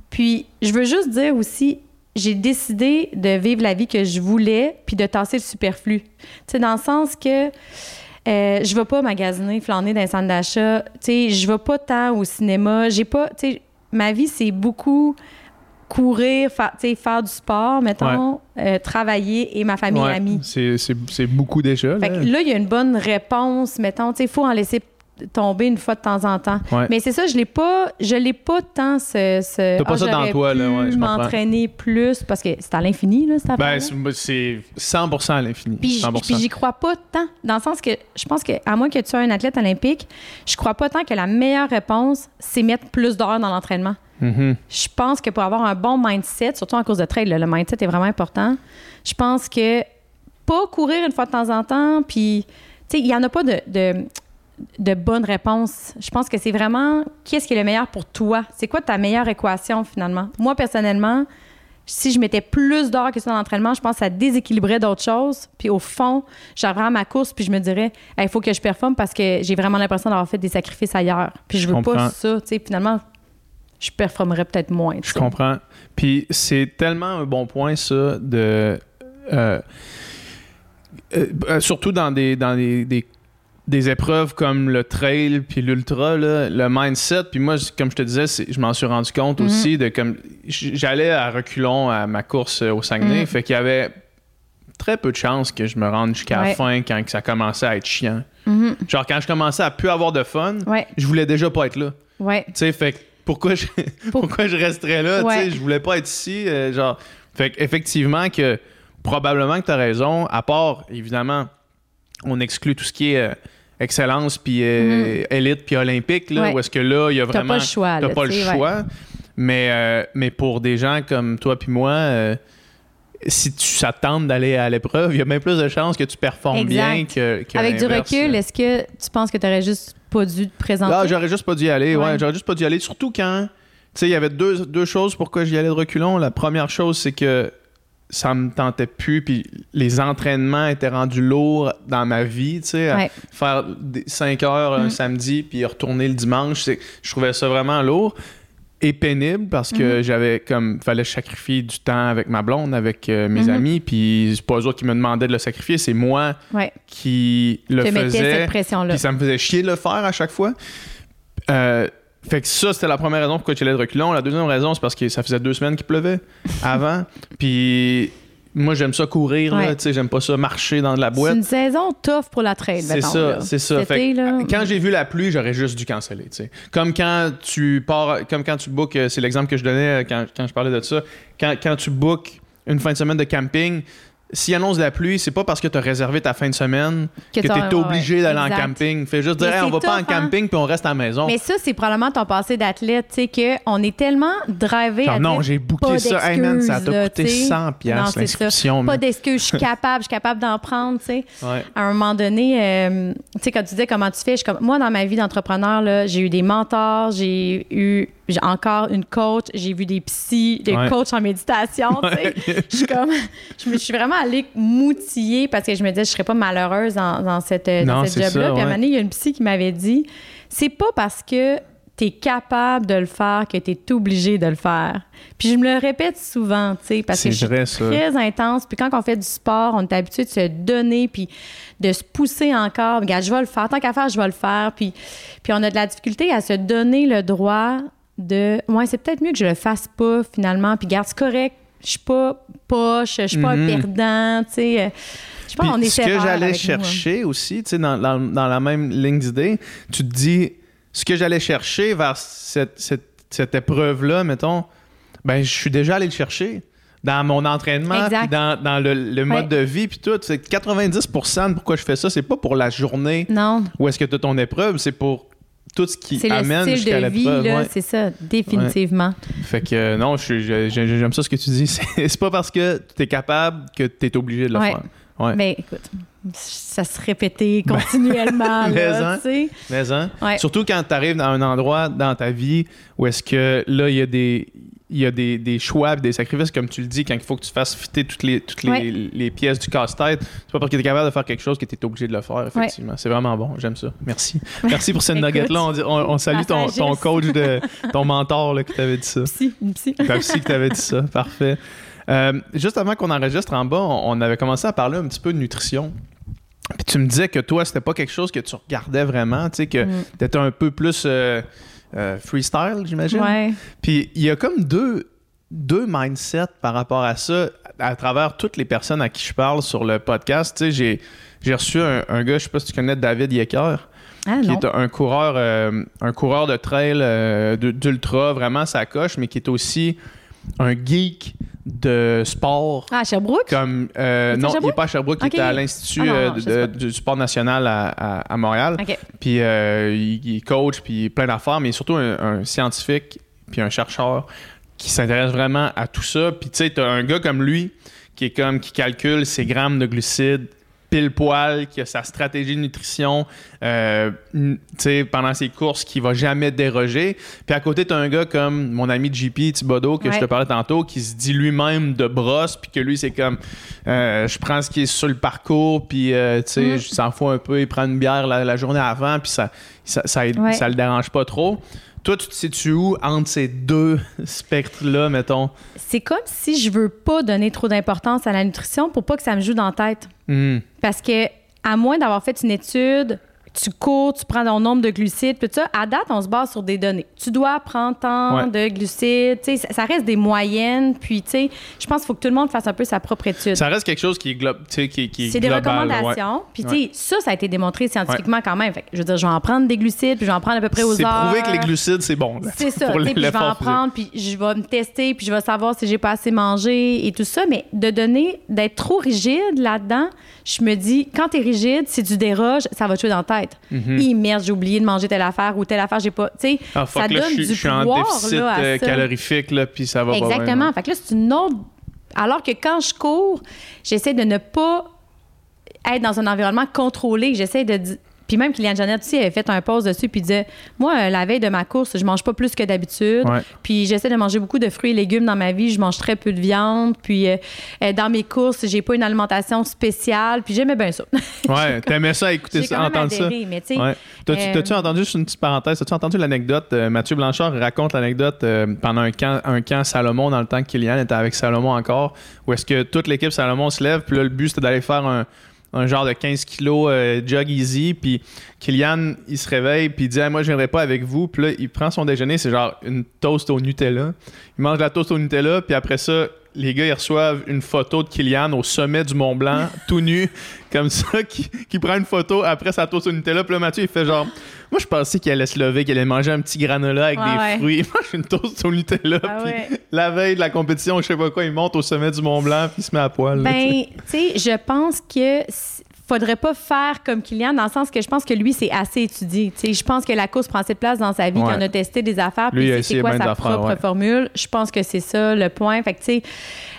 Puis je veux juste dire aussi, j'ai décidé de vivre la vie que je voulais puis de tasser le superflu. Tu sais, dans le sens que Euh, je vais pas magasiner, flâner dans les centres d'achat. Tu sais, je vais pas tant au cinéma. J'ai pas, tu sais, ma vie, c'est beaucoup courir, faire, faire du sport, mettons, euh, travailler et ma famille et amis. C'est beaucoup déjà. Là. là, il y a une bonne réponse, mettons. Il faut en laisser tomber une fois de temps en temps. Mais c'est ça, je l'ai pas, je l'ai pas tant ce. ce T'as pas ah, ça dans toi, là. Ouais, m'entraîner plus parce que c'est à l'infini, là, cette ben, c'est 100% à l'infini. Puis, j'y crois pas tant. Dans le sens que je pense que, à moins que tu sois un athlète olympique, je crois pas tant que la meilleure réponse, c'est mettre plus d'heures dans l'entraînement. Mm-hmm. Je pense que pour avoir un bon mindset, surtout en course de trail, le mindset est vraiment important. Je pense que pas courir une fois de temps en temps, puis, tu sais, il y en a pas de de bonnes réponses. Je pense que c'est vraiment qu'est-ce qui est le meilleur pour toi? C'est quoi ta meilleure équation finalement? Moi, personnellement, si je mettais plus d'heures que ça dans l'entraînement, je pense que ça déséquilibrait d'autres choses. Puis au fond, j'arriverais à ma course, puis je me dirais, il faut que je performe parce que j'ai vraiment l'impression d'avoir fait des sacrifices ailleurs. Puis je veux pas ça. Tu sais, finalement, je performerais peut-être moins. Je comprends. Puis c'est tellement un bon point, ça, de. Euh, euh, euh, surtout dans des, dans des des épreuves comme le trail puis l'ultra, le mindset. Puis moi, comme je te disais, je m'en suis rendu compte mhm. aussi de comme j'allais à reculons à ma course au Saguenay, mhm. fait qu'il y avait très peu de chances que je me rende jusqu'à la fin quand ça commençait à être chiant. Mhm. Genre quand je commençais à plus avoir de fun, je voulais déjà pas être là. Tu sais, fait pourquoi je, pourquoi je resterais là? Tu sais, je voulais pas être ici. Euh, genre, fait effectivement que probablement que tu as raison, à part évidemment, on exclut tout ce qui est. Euh, excellence puis euh, mhm. élite puis olympique là où est-ce que là il y a vraiment t'as pas le choix t'as pas le choix mais euh, mais pour des gens comme toi puis moi euh, si tu s'attends d'aller à l'épreuve, il y a même plus de chances que tu performes bien que, Avec du recul, est-ce que tu penses que tu aurais juste pas dû te présenter? Ah, j'aurais juste pas dû y aller, ouais. J'aurais juste pas dû y aller. Surtout quand, tu sais, il y avait deux, deux choses pourquoi j'y allais de reculons. La première chose, c'est que ça me tentait plus puis les entraînements étaient rendus lourds dans ma vie tu sais faire 5 heures un mm. samedi puis retourner le dimanche je trouvais ça vraiment lourd et pénible parce que mm-hmm. j'avais comme fallait sacrifier du temps avec ma blonde avec euh, mes mm-hmm. amis puis c'est pas eux qui me demandaient de le sacrifier c'est moi qui le faisais puis ça me faisait chier de le faire à chaque fois euh, fait que ça, c'était la première raison pourquoi tu allais de reculons. La deuxième raison, c'est parce que ça faisait deux semaines qu'il pleuvait avant. Puis moi, j'aime ça courir, tu sais, j'aime pas ça marcher dans de la boîte. C'est une saison tough pour la trail, C'est ça, c'est ça. Fait quand j'ai vu la pluie, j'aurais juste dû canceller, tu sais. Comme quand tu pars, comme quand tu bookes, c'est l'exemple que je donnais quand, quand, je parlais de ça, quand, quand tu bookes une fin de semaine de camping, s'il annonce la pluie, c'est pas parce que tu as réservé ta fin de semaine que, tu es obligé d'aller en camping. Fais juste dire, on va pas en hein. camping puis on reste à la maison. Mais ça, c'est probablement ton passé d'athlète, tu sais, qu'on est tellement drivé à Non, j'ai booké ça. Hey man, ça t'a coûté 100 pièces l'inscription. Pas d'excuses, je suis capable, je suis capable d'en prendre, tu sais. À un moment donné, euh, tu sais, quand tu disais comment tu fais, je, comme, moi, dans ma vie d'entrepreneur, j'ai eu des mentors, j'ai eu j'ai encore une coach, j'ai vu des psys, des coachs en méditation. Je suis comme, je me suis vraiment allée moutiller parce que je me disais, je serais pas malheureuse dans, cette, dans cette job-là. Puis à un moment donné, il y a une psy qui m'avait dit, c'est pas parce que tu es capable de le faire que tu es obligé de le faire. Puis je me le répète souvent, tu sais, parce que je suis très intense. Puis quand on fait du sport, on est habitué de se donner, puis de se pousser encore. Regarde, je vais le faire. Tant qu'à faire, je vais le faire. Puis, puis on a de la difficulté à se donner le droit de ouais, c'est peut-être mieux que je le fasse pas finalement, puis garde, c'est correct, je suis pas poche, je suis pas un mhm. perdant, tu sais. Euh, je pense qu'on est Ce que j'allais hein. chercher aussi, tu sais, dans, dans, la même ligne d'idée, tu te dis, ce que j'allais chercher vers cette, cette, cette épreuve-là, mettons, ben, je suis déjà allé le chercher dans mon entraînement, puis dans, dans, le, le mode de vie, puis tout. C'est 90% de pourquoi je fais ça, c'est pas pour la journée non. où est-ce que tu as ton épreuve, c'est pour tout ce qui amène jusqu'à l'épreuve. Ouais. C'est ça, définitivement. Fait que euh, non, j'aime ça ce que tu dis. C'est pas parce que tu es capable que tu es obligé de le faire. Ouais. Mais écoute, ça se répétait continuellement. là, mais, hein? Surtout quand tu arrives dans un endroit dans ta vie où est-ce que là, il y a des il y a des, des choix des sacrifices, comme tu le dis, quand il faut que tu fasses fitter toutes les, toutes les, les pièces du casse-tête. C'est pas parce que tu es capable de faire quelque chose que tu es obligé de le faire, effectivement. C'est vraiment bon. J'aime ça. Merci. Merci pour cette nugget-là. On, on, salue ton, ton, coach, de, ton mentor là, qui t'avait dit ça. Psy, psy. Ta psy qui t'avait dit ça. Parfait. Euh, juste avant qu'on enregistre en bas, on, avait commencé à parler un petit peu de nutrition. Puis tu me disais que toi, c'était pas quelque chose que tu regardais vraiment, tu sais, que Mm. tu étais un peu plus euh, euh, freestyle, j'imagine. Ouais. Puis il y a comme deux, deux mindsets par rapport à ça à travers toutes les personnes à qui je parle sur le podcast. Tu sais, j'ai, j'ai reçu un, un gars, je sais pas si tu connais David Yecker, Ah, qui non. est un coureur, euh, un coureur de trail euh, d'ultra, vraiment sa coche, mais qui est aussi un geek de sport. Ah, à Sherbrooke? Comme, euh, Il non, il n'est pas à Sherbrooke, il est à l'Institut Ah euh, du sport national à, à- à Montréal. OK. Puis euh, il, il coach, puis plein d'affaires, mais surtout un, un scientifique, puis un chercheur qui s'intéresse vraiment à tout ça. Puis tu sais, t'as un gars comme lui qui est comme qui calcule ses grammes de glucides pile poil, qui a sa stratégie de nutrition, euh, tu pendant ses courses, qui va jamais déroger. Puis à côté, t'as un gars comme mon ami JP Thibodeau, que je te parlais tantôt, qui se dit lui-même de brosse, puis que lui, c'est comme, euh, je prends ce qui est sur le parcours, puis euh, tu sais, Mm. je s'en fout un peu, il prend une bière la, la journée avant, puis ça, ça, ça, Ouais. ça le dérange pas trop. Toi, tu te situes où entre ces deux spectres-là, mettons? C'est comme si je veux pas donner trop d'importance à la nutrition pour pas que ça me joue dans la tête. Hmm. Parce que, à moins d'avoir fait une étude, tu cours, tu prends ton nombre de glucides, puis tout ça, à date, on se base sur des données. Tu dois prendre tant Ouais. de glucides, tu sais, ça, reste des moyennes, puis tu sais, je pense qu'il faut que tout le monde fasse un peu sa propre étude. Ça reste quelque chose qui est, glo- tu sais, qui, qui est C'est des global, ouais. recommandations. Puis, tu Ouais. sais, ça, ça a été démontré scientifiquement quand même. Fait que, je veux dire, je vais en prendre des glucides, puis je vais en prendre à peu près aux C'est heures. prouvé que les glucides, c'est bon. C'est ça. tu Puis je vais en prendre, puis je vais me tester, puis je vais savoir si j'ai pas assez mangé et tout ça. Mais de donner, d'être trop rigide là-dedans, je me dis, quand t'es rigide, si tu déroges, ça va te tuer dans la tête. Hi, merde, j'ai oublié de manger telle affaire ou telle affaire, j'ai pas. Tu sais, Mhm. Ah, ça là, donne je du je suis en déficit là, euh, calorifique, là, puis ça va pas Exactement. bien. Fait que là, c'est une autre. Alors que quand je cours, j'essaie de ne pas être dans un environnement contrôlé. J'essaie de. Puis même Kylian Jeannette aussi avait fait un pause dessus puis disait Moi, euh, la veille de ma course, je mange pas plus que d'habitude. Ouais. Puis j'essaie de manger beaucoup de fruits et légumes dans ma vie. Je mange très peu de viande. Puis euh, euh, dans mes courses, j'ai pas une alimentation spéciale. Puis j'aimais bien ça. Ouais, t'aimais ça, écouter ça, entendre ça. mais. Ouais. T'as-tu, euh, t'as-tu entendu, juste une petite parenthèse, as-tu entendu l'anecdote? euh, Mathieu Blanchard raconte l'anecdote pendant un camp, un camp Salomon, dans le temps que Kylian était avec Salomon encore, où est-ce que toute l'équipe Salomon se lève, puis là, le but, c'était d'aller faire un, un genre de 15 kilos euh, jog easy, puis Kylian, il se réveille, puis il dit Ah, Moi, je viendrai pas avec vous. Puis là, il prend son déjeuner, c'est genre une toast au Nutella. Il mange la toast au Nutella, puis après ça, les gars, ils reçoivent une photo de Kylian au sommet du Mont Blanc, tout nu, comme ça, qui, qui prend une photo après sa toast au Nutella. Puis là, Mathieu, il fait genre Moi, je pensais qu'il allait se lever, qu'il allait manger un petit granola avec des ouais. fruits. Il mange une toast au Nutella. Ah puis ouais. la veille de la compétition, je sais pas quoi, il monte au sommet du Mont Blanc, puis il se met à poil. Ben, tu sais, je pense que faudrait pas faire comme Kylian, dans le sens que je pense que lui, c'est assez étudié. Je pense que la course prend de place dans sa vie, Ouais. qu'on a testé des affaires, Lui, puis c'est- quoi sa propre ouais. formule. Je pense que c'est ça le point. Fait que, tu sais,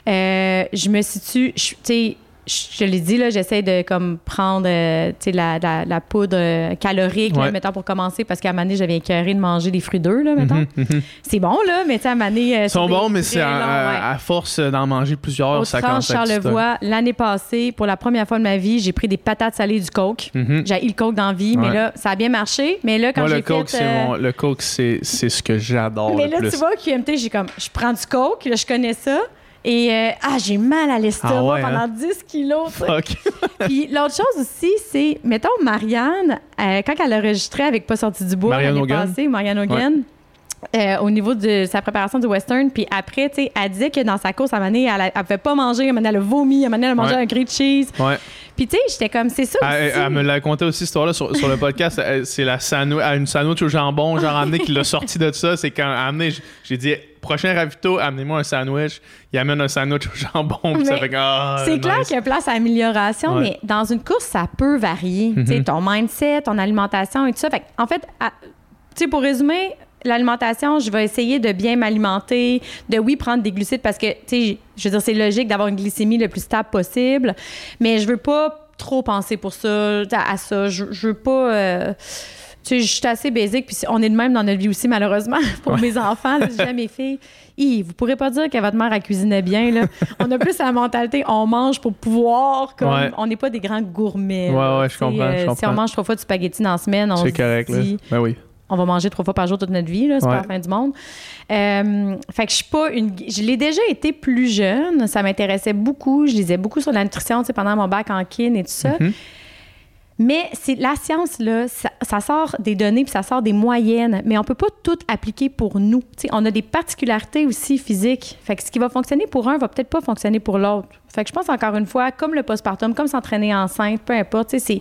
euh, je me situe, tu sais, je te l'ai dit, là, j'essaie de comme prendre euh, la, la, la poudre euh, calorique, là, Ouais. mettons, pour commencer, parce qu'à donné, j'avais écœuré de manger des fruits là, mettons. Mhm, mhm. C'est bon, là, mais à donné, euh, Ils sont bons, mais c'est à, ouais. force d'en manger plusieurs, Au ça commence Charlevoix, l'année passée, pour la première fois de ma vie, j'ai pris des patates salées du Coke. Mhm. J'ai eu le Coke dans la vie, mais là, ça a bien marché. Mais là, quand j'ai le Coke, fait... c'est euh, mon- le Coke, c'est c'est ce que j'adore Mais le là, plus. tu vois, QMT, j'ai comme... Je prends du Coke, là, je connais ça. Et euh, ah, j'ai mal à l'estomac Ah ouais, pendant hein? 10 kilos. tu sais. Fuck. Puis l'autre chose aussi, c'est, mettons, Marianne, euh, quand elle a enregistré avec Pas sorti du bois Marianne l'année passée, Marianne Hogan, euh, au niveau de sa préparation du western, puis après, tu sais, elle disait que dans sa course, à un moment donné, elle, elle pouvait pas manger, à un moment donné, elle a vomi, à un moment donné, elle a mangé Ouais. un grilled cheese. Ouais. Puis tu sais, j'étais comme, c'est ça Elle, me l'a conté aussi, cette histoire-là, sur, sur le podcast. C'est la sandwich, une sandwich au jambon, genre amené, qui l'a sorti de ça. C'est quand amené, j'ai dit, prochain ravito, amenez-moi un sandwich. Il amène un sandwich au jambon, puis ça fait ah, C'est nice. clair qu'il y a place à amélioration, Ouais. mais dans une course, ça peut varier. Tu sais, ton mindset, ton alimentation et tout ça. Fait en fait, tu sais, pour résumer, l'alimentation, je vais essayer de bien m'alimenter, de oui prendre des glucides parce que, tu sais, je veux dire, c'est logique d'avoir une glycémie le plus stable possible, mais je veux pas trop penser pour ça, à ça. Je, je veux pas. euh, tu sais, je suis assez basique, puis on est de même dans notre vie aussi, malheureusement, pour mes enfants. Là, je dis à mes filles, Hi, vous pourrez pas dire que votre mère a cuisiné bien. Là. On a plus la mentalité, on mange pour pouvoir. Comme, Ouais. On n'est pas des grands gourmets. Ouais, là. ouais, je Tu sais, comprends, je Si comprends. on mange trois fois du spaghetti dans la semaine, on C'est se correct, là. Ben oui. On va manger trois fois par jour toute notre vie, c'est Ouais. pas la fin du monde. Euh, fait que je suis pas une. Je l'ai déjà été plus jeune, ça m'intéressait beaucoup. Je lisais beaucoup sur la nutrition, pendant mon bac en kin et tout ça. Mhm. Mais c'est la science, là, ça, sort des données puis ça sort des moyennes, mais on peut pas tout appliquer pour nous. on a des particularités aussi physiques. Fait que ce qui va fonctionner pour un va peut-être pas fonctionner pour l'autre. Fait que je pense encore une fois, comme le postpartum, comme s'entraîner enceinte, peu importe, c'est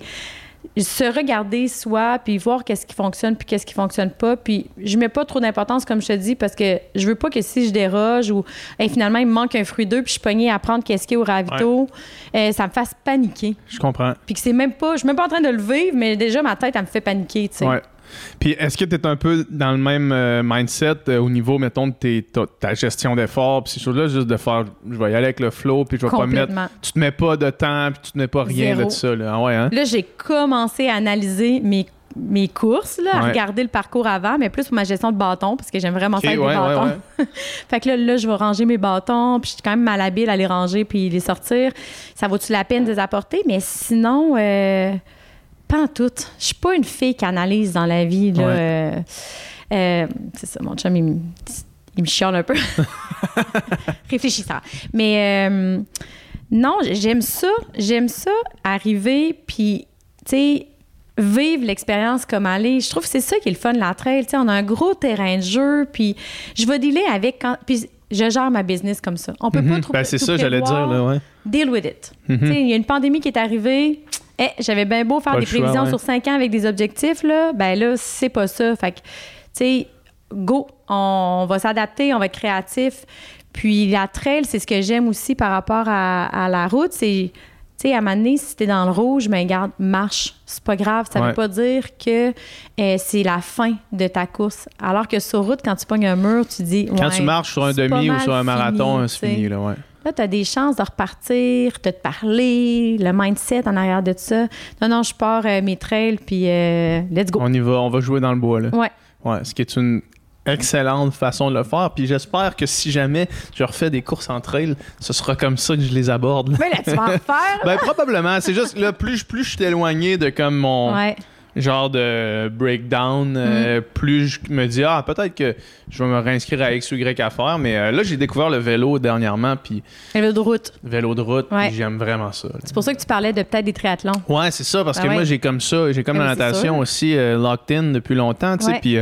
se regarder soi, puis voir qu'est-ce qui fonctionne, puis qu'est-ce qui fonctionne pas. Puis je mets pas trop d'importance, comme je te dis, parce que je veux pas que si je déroge ou finalement il me manque un fruit d'eux, puis je suis pognée à prendre qu'est-ce qu'il y a au ravito, euh, ça me fasse paniquer. Je comprends. Puis que c'est même pas, je suis même pas en train de le vivre, mais déjà ma tête, elle me fait paniquer, tu sais. Puis est-ce que tu es un peu dans le même euh, mindset euh, au niveau, mettons, de ta gestion d'efforts, puis ces choses-là, juste de faire, je vais y aller avec le flow, puis je vais pas mettre. Tu te mets pas de temps, puis tu te mets pas rien de ça. Là, ah ouais, hein? là j'ai commencé à analyser mes mes courses, là, à regarder le parcours avant, mais plus pour ma gestion de bâton, parce que j'aime vraiment faire des bâtons. fait que là, là, je vais ranger mes bâtons, puis je suis quand même malhabile à les ranger puis les sortir. Ça vaut-tu la peine de les apporter? Mais sinon, euh, pas en tout. Je suis pas une fille qui analyse dans la vie. Là, euh, euh, c'est ça, mon chum, il, me, il chiale un peu. Réfléchissant. Mais euh, non, j'aime ça. J'aime ça, arriver, puis, tu sais, vivre l'expérience comme aller. Je trouve que c'est ça qui est le fun de la trail. sais, on a un gros terrain de jeu, puis je vais dealer avec... Quand, puis je gère ma business comme ça. On peut pas mhm. trop... Ben, c'est ça, j'allais dire. Là, ouais. Deal with it. Mhm. Il y a une pandémie qui est arrivée eh, j'avais bien beau faire des prévisions sur cinq ans avec des objectifs, là, ben là, c'est pas ça. Fait que, tu sais, go, on va s'adapter, on va être créatif. Puis la trail, c'est ce que j'aime aussi par rapport à, la route, c'est tu sais, à un moment donné, si t'es dans le rouge, mais ben, garde, marche. C'est pas grave. Ça veut pas dire que euh, c'est la fin de ta course. Alors que sur route, quand tu pognes un mur, tu dis. Quand tu marches sur un demi ou sur un marathon, c'est fini, là, ouais. Là, tu as des chances de repartir, de te parler, le mindset en arrière de ça. Non, non, je pars euh, mes trails, puis euh, let's go. On y va, on va jouer dans le bois, là. Ouais. Ouais, ce qui est une excellente façon de le faire. Puis j'espère que si jamais je refais des courses en trail, ce sera comme ça que je les aborde. Mais là, tu vas en faire. ben, probablement. C'est juste, là, plus, plus je suis éloigné de comme mon. Ouais genre de breakdown, euh, mm. plus je me dis, ah, peut-être que je vais me réinscrire à X ou Y à faire. Mais euh, là, j'ai découvert le vélo dernièrement. Puis le vélo de route. Vélo de route, j'aime vraiment ça. C'est pour ça que tu parlais de peut-être des triathlons. Ouais, c'est ça, parce que moi, j'ai comme ça, j'ai comme la natation aussi euh, locked in depuis longtemps, tu sais. Puis.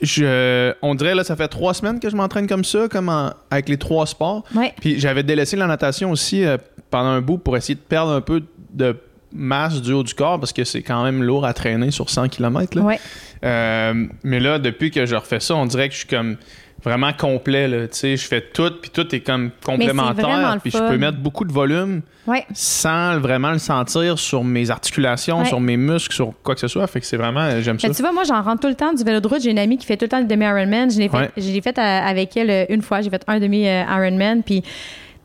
Je, on dirait là ça fait trois semaines que je m'entraîne comme ça comme avec les trois sports puis j'avais délaissé la natation aussi pendant un bout pour essayer de perdre un peu de masse du haut du corps parce que c'est quand même lourd à traîner sur 100 km. Là. Euh, mais là, depuis que je refais ça, on dirait que je suis comme vraiment complet. Là, je fais tout, puis tout est comme complémentaire. Puis je peux mettre beaucoup de volume sans vraiment le sentir sur mes articulations, sur mes muscles, sur quoi que ce soit. Fait que c'est vraiment, j'aime ça. tu vois, moi, j'en rentre tout le temps du vélo de route. J'ai une amie qui fait tout le temps le demi-Ironman. Je l'ai fait, fait, euh, avec elle une fois. J'ai fait un demi-Ironman. Puis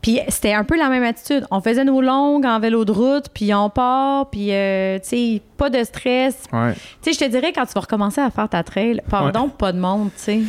puis c'était un peu la même attitude. On faisait nos longues en vélo de route, puis on part, puis, euh, tu sais, pas de stress. Tu sais, je te dirais, quand tu vas recommencer à faire ta trail, pardon, pas de montre, tu sais.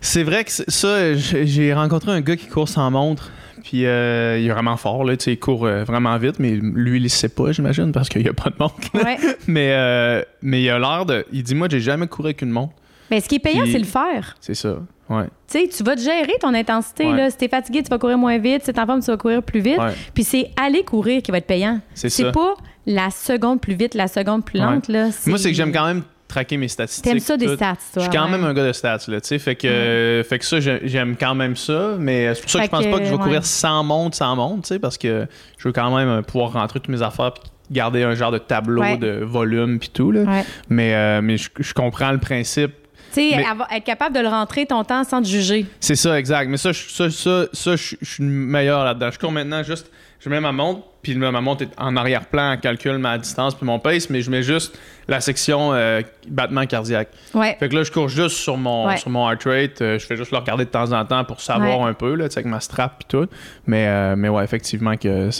C'est vrai que ça, j'ai rencontré un gars qui court sans montre. Puis euh, il est vraiment fort, là, il court euh, vraiment vite, mais lui, il ne sait pas, j'imagine, parce qu'il n'y a pas de montre. mais, mais il a l'air de. Il dit Moi, j'ai jamais couru avec une montre. Mais ce qui est payant, c'est le faire. C'est ça. Ouais. Tu sais, tu vas te gérer ton intensité. Là. Si t'es fatigué, tu vas courir moins vite. Si t'es en forme, tu vas courir plus vite. Puis c'est aller courir qui va être payant. C'est C'est pas la seconde plus vite, la seconde plus lente. Là. Moi, c'est que j'aime quand même traquer mes statistiques. T'aimes ça des stats, toi? Je suis quand même un gars de stats, là, tu sais. Fait que, fait que ça, j'aime quand même ça. Mais c'est pour ça que je pense pas que je vais courir sans montre, sans montre, tu sais, parce que je veux quand même pouvoir rentrer toutes mes affaires puis garder un genre de tableau de volume puis tout, là. Mais, euh, mais je comprends le principe tu sais, être capable de le rentrer ton temps sans te juger. C'est ça, exact. Mais ça, ça, ça, ça je suis meilleur là-dedans. Je cours maintenant juste, je mets ma montre, puis ma montre est en arrière-plan, elle calcule ma distance puis mon pace, mais je mets juste la section euh, battement cardiaque. Ouais. Fait que là, je cours juste sur mon, sur mon heart rate. Euh, je fais juste le regarder de temps en temps pour savoir un peu, là, avec ma strap puis tout. Mais, euh, mais ouais, effectivement, que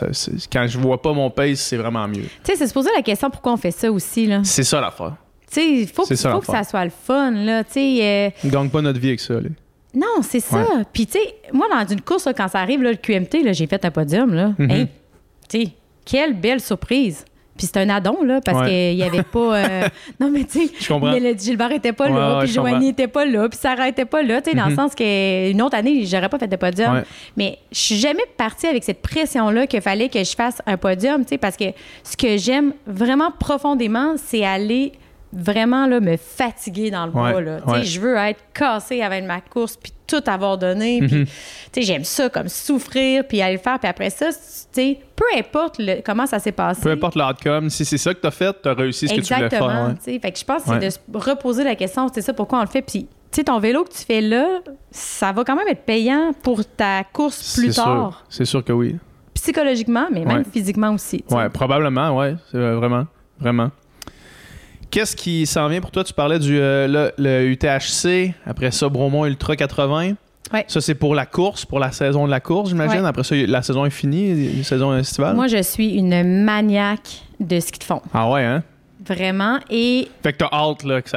quand je vois pas mon pace, c'est vraiment mieux. Tu sais, c'est se poser la question pourquoi on fait ça aussi. là? C'est ça l'affaire. Tu sais, il faut, que, faut que ça soit le fun, là. Tu sais. Euh... gagne pas notre vie avec ça, là. Non, c'est ça. Puis, tu sais, moi, dans une course, quand ça arrive, là, le QMT, là, j'ai fait un podium, là. Tu sais, quelle belle surprise. Puis c'est un addon, là, parce qu'il n'y avait pas. Euh, non, mais tu sais, Gilbert était pas là, puis Joanie n'était pas là, puis Sarah était pas là, tu sais, dans le mhm. sens qu'une autre année, j'aurais pas fait de podium. Mais je suis jamais partie avec cette pression-là qu'il fallait que je fasse un podium, tu sais, parce que ce que j'aime vraiment profondément, c'est aller vraiment là, me fatiguer dans le bois. Là. Je veux être cassée avec ma course puis tout avoir donné. Mhm. J'aime ça comme souffrir puis aller le faire. Puis après ça, peu importe comment ça s'est passé. Peu importe l'outcome, si c'est ça que tu as fait, tu as réussi ce que tu voulais faire. Exactement. Fait que je pense que c'est de se reposer la question, c'est ça pourquoi on le fait. Puis tu sais, ton vélo que tu fais là, ça va quand même être payant pour ta course plus tard. C'est sûr que oui. Psychologiquement, mais même physiquement aussi. Oui, probablement, oui. Vraiment, vraiment. Qu'est-ce qui s'en vient pour toi? Tu parlais du euh, le, UTHC, après ça, Bromont Ultra 80. Ouais. Ça, c'est pour la course, pour la saison de la course, j'imagine. Après ça, la saison est finie, la saison estivale. Moi, je suis une maniaque de ski de fond. Ah ouais, hein? Vraiment. Et. Fait que t'as hâte, là, que,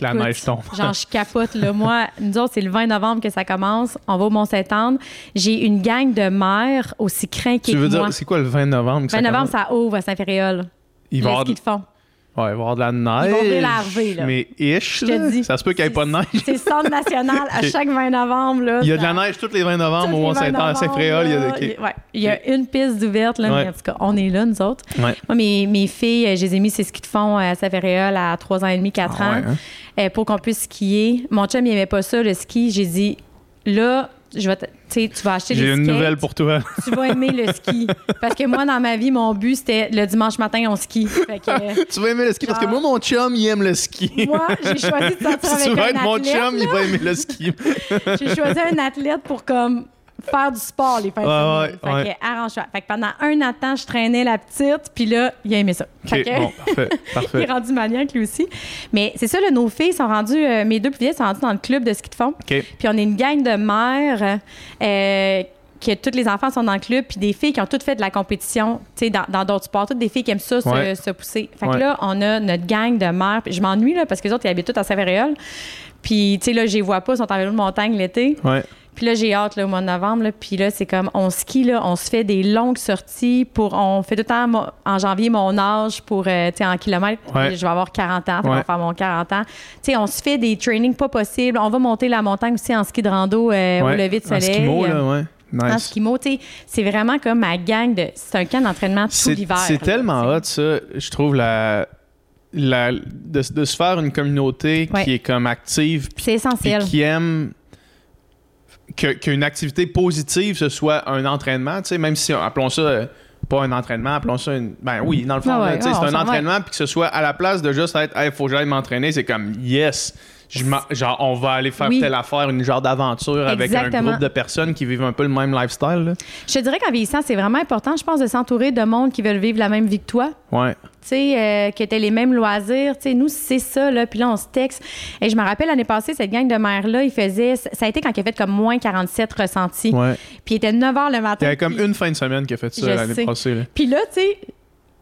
la neige tombe. genre, je capote, là. Moi, nous autres, c'est le 20 novembre que ça commence. On va au Mont-Saint-Anne. J'ai une gang de mères aussi crainquées Tu veux dire, c'est quoi le 20 novembre? Que 20 novembre, ça ouvre à Saint-Féréol. Il va ski de fond. Ouais, il va y avoir de la neige. Ils vont là. Mais ish, là, ça se peut qu'il n'y ait pas de neige. C'est centre national à chaque 20 novembre. Là, il y a de la neige tous les 20 novembre au Mont-Saint-Fréol. Il, y a, ouais, il y a une piste ouverte, là, mais en tout cas, on est là, nous autres. Moi, mes, mes filles, euh, je les ai mis ces skis de fond à Saint-Fréol à 3 ans et demi, 4 ah ans, hein? euh, pour qu'on puisse skier. Mon chum, il n'aimait pas ça, le ski. J'ai dit, là, je vais tu vas acheter J'ai une nouvelle pour toi. tu vas aimer le ski. Parce que moi, dans ma vie, mon but, c'était le dimanche matin, on skie. tu vas aimer le ski parce que moi, mon chum, il aime le ski. moi, j'ai choisi de sortir avec tu vas être mon chum, il va aimer le ski. j'ai choisi un athlète pour comme faire du sport les fins de semaine. fait que arrange-toi. Fait que pendant un an de temps, je traînais la petite, puis là, il a aimé ça. OK, bon, parfait, parfait. il est rendu maniaque lui aussi. Mais c'est ça, là, nos filles sont rendues, euh, mes deux plus vieilles sont rendues dans le club de ski de fond. Puis on est une gang de mères euh, que tous les enfants sont dans le club, puis des filles qui ont toutes fait de la compétition, tu sais, dans d'autres sports, toutes des filles qui aiment ça, se, pousser. Fait que là, on a notre gang de mères. Je m'ennuie, là, parce que les autres, ils habitent toutes à Saint-Véréol. Puis, tu sais, là, je les vois pas, ils sont en vélo de montagne l'été. Ouais. Puis là, j'ai hâte, là, au mois de novembre. Là, puis là, c'est comme, on skie, là, on se fait des longues sorties pour. On fait tout le temps, en janvier, mon âge pour, euh, tu sais, en kilomètres. Je vais avoir 40 ans, ouais. faire mon 40 ans. Tu sais, on se fait des trainings pas possibles. On va monter la montagne aussi en ski de rando euh, au lever de soleil. En skimo, là, ouais. Nice. En skimo, tu sais, c'est vraiment comme ma gang de. C'est un camp d'entraînement tout l'hiver. C'est tellement hot, ça. Je trouve la. La, de, de, se faire une communauté qui est comme active. C'est essentiel. Qui aime qu'une activité positive, ce soit un entraînement, tu sais, même si, appelons ça euh, pas un entraînement, appelons ça une. Ben oui, dans le fond, ah c'est un entraînement, puis que ce soit à la place de juste être, il faut que j'aille m'entraîner, c'est comme, yes, genre, on va aller faire telle affaire, une genre d'aventure avec un groupe de personnes qui vivent un peu le même lifestyle. Je te dirais qu'en vieillissant, c'est vraiment important, je pense, de s'entourer de monde qui veulent vivre la même vie que toi. Ouais. Tu sais, euh, qui étaient les mêmes loisirs. Tu sais, nous, c'est ça, là. Puis là, on se texte. Et je me rappelle, l'année passée, cette gang de mères-là, ils faisaient. Ça a été quand il a fait comme moins 47 ressentis. Ouais. Puis il était 9 h le matin. Il y avait comme une fin de semaine qui a fait ça l'année passée. Puis là, tu sais,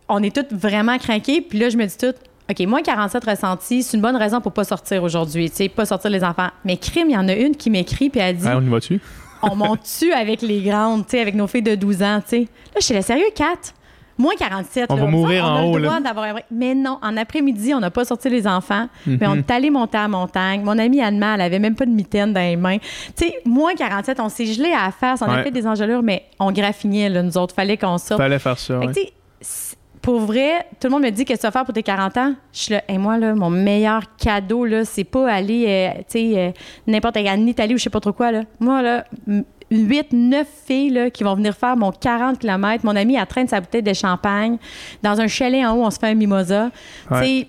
on est toutes vraiment craqués. Puis là, je me dis tout OK, moins 47 ressentis, c'est une bonne raison pour pas sortir aujourd'hui, tu sais, pas sortir les enfants. Mais crime, il y en a une qui m'écrit puis elle dit On y va-tu? On monte-tu avec les grandes, tu sais, avec nos filles de 12 ans, tu sais? Là, je suis là, sérieux, 4 Moins 47. On va mourir en haut. Là. Mais non, en après-midi, on n'a pas sorti les enfants, mais on mhm. est allé monter à la montagne. Mon amie Anne-Ma, elle avait même pas de mitaine dans les mains. Tu sais, moins 47, on s'est gelé à la face, on a fait des engelures, mais on graffinait, là, nous autres. Fallait qu'on sorte. Fallait faire ça pour vrai, tout le monde me dit qu'est-ce que tu vas faire pour tes 40 ans. Je suis là, et moi, là, mon meilleur cadeau, là, c'est pas aller, euh, tu sais, euh, n'importe quelle en Italie ou je sais pas trop quoi, là. Moi, là, 8, 9 filles là, qui vont venir faire mon 40 km. Mon ami, elle traîne sa bouteille de champagne. Dans un chalet en haut, on se fait un mimosa.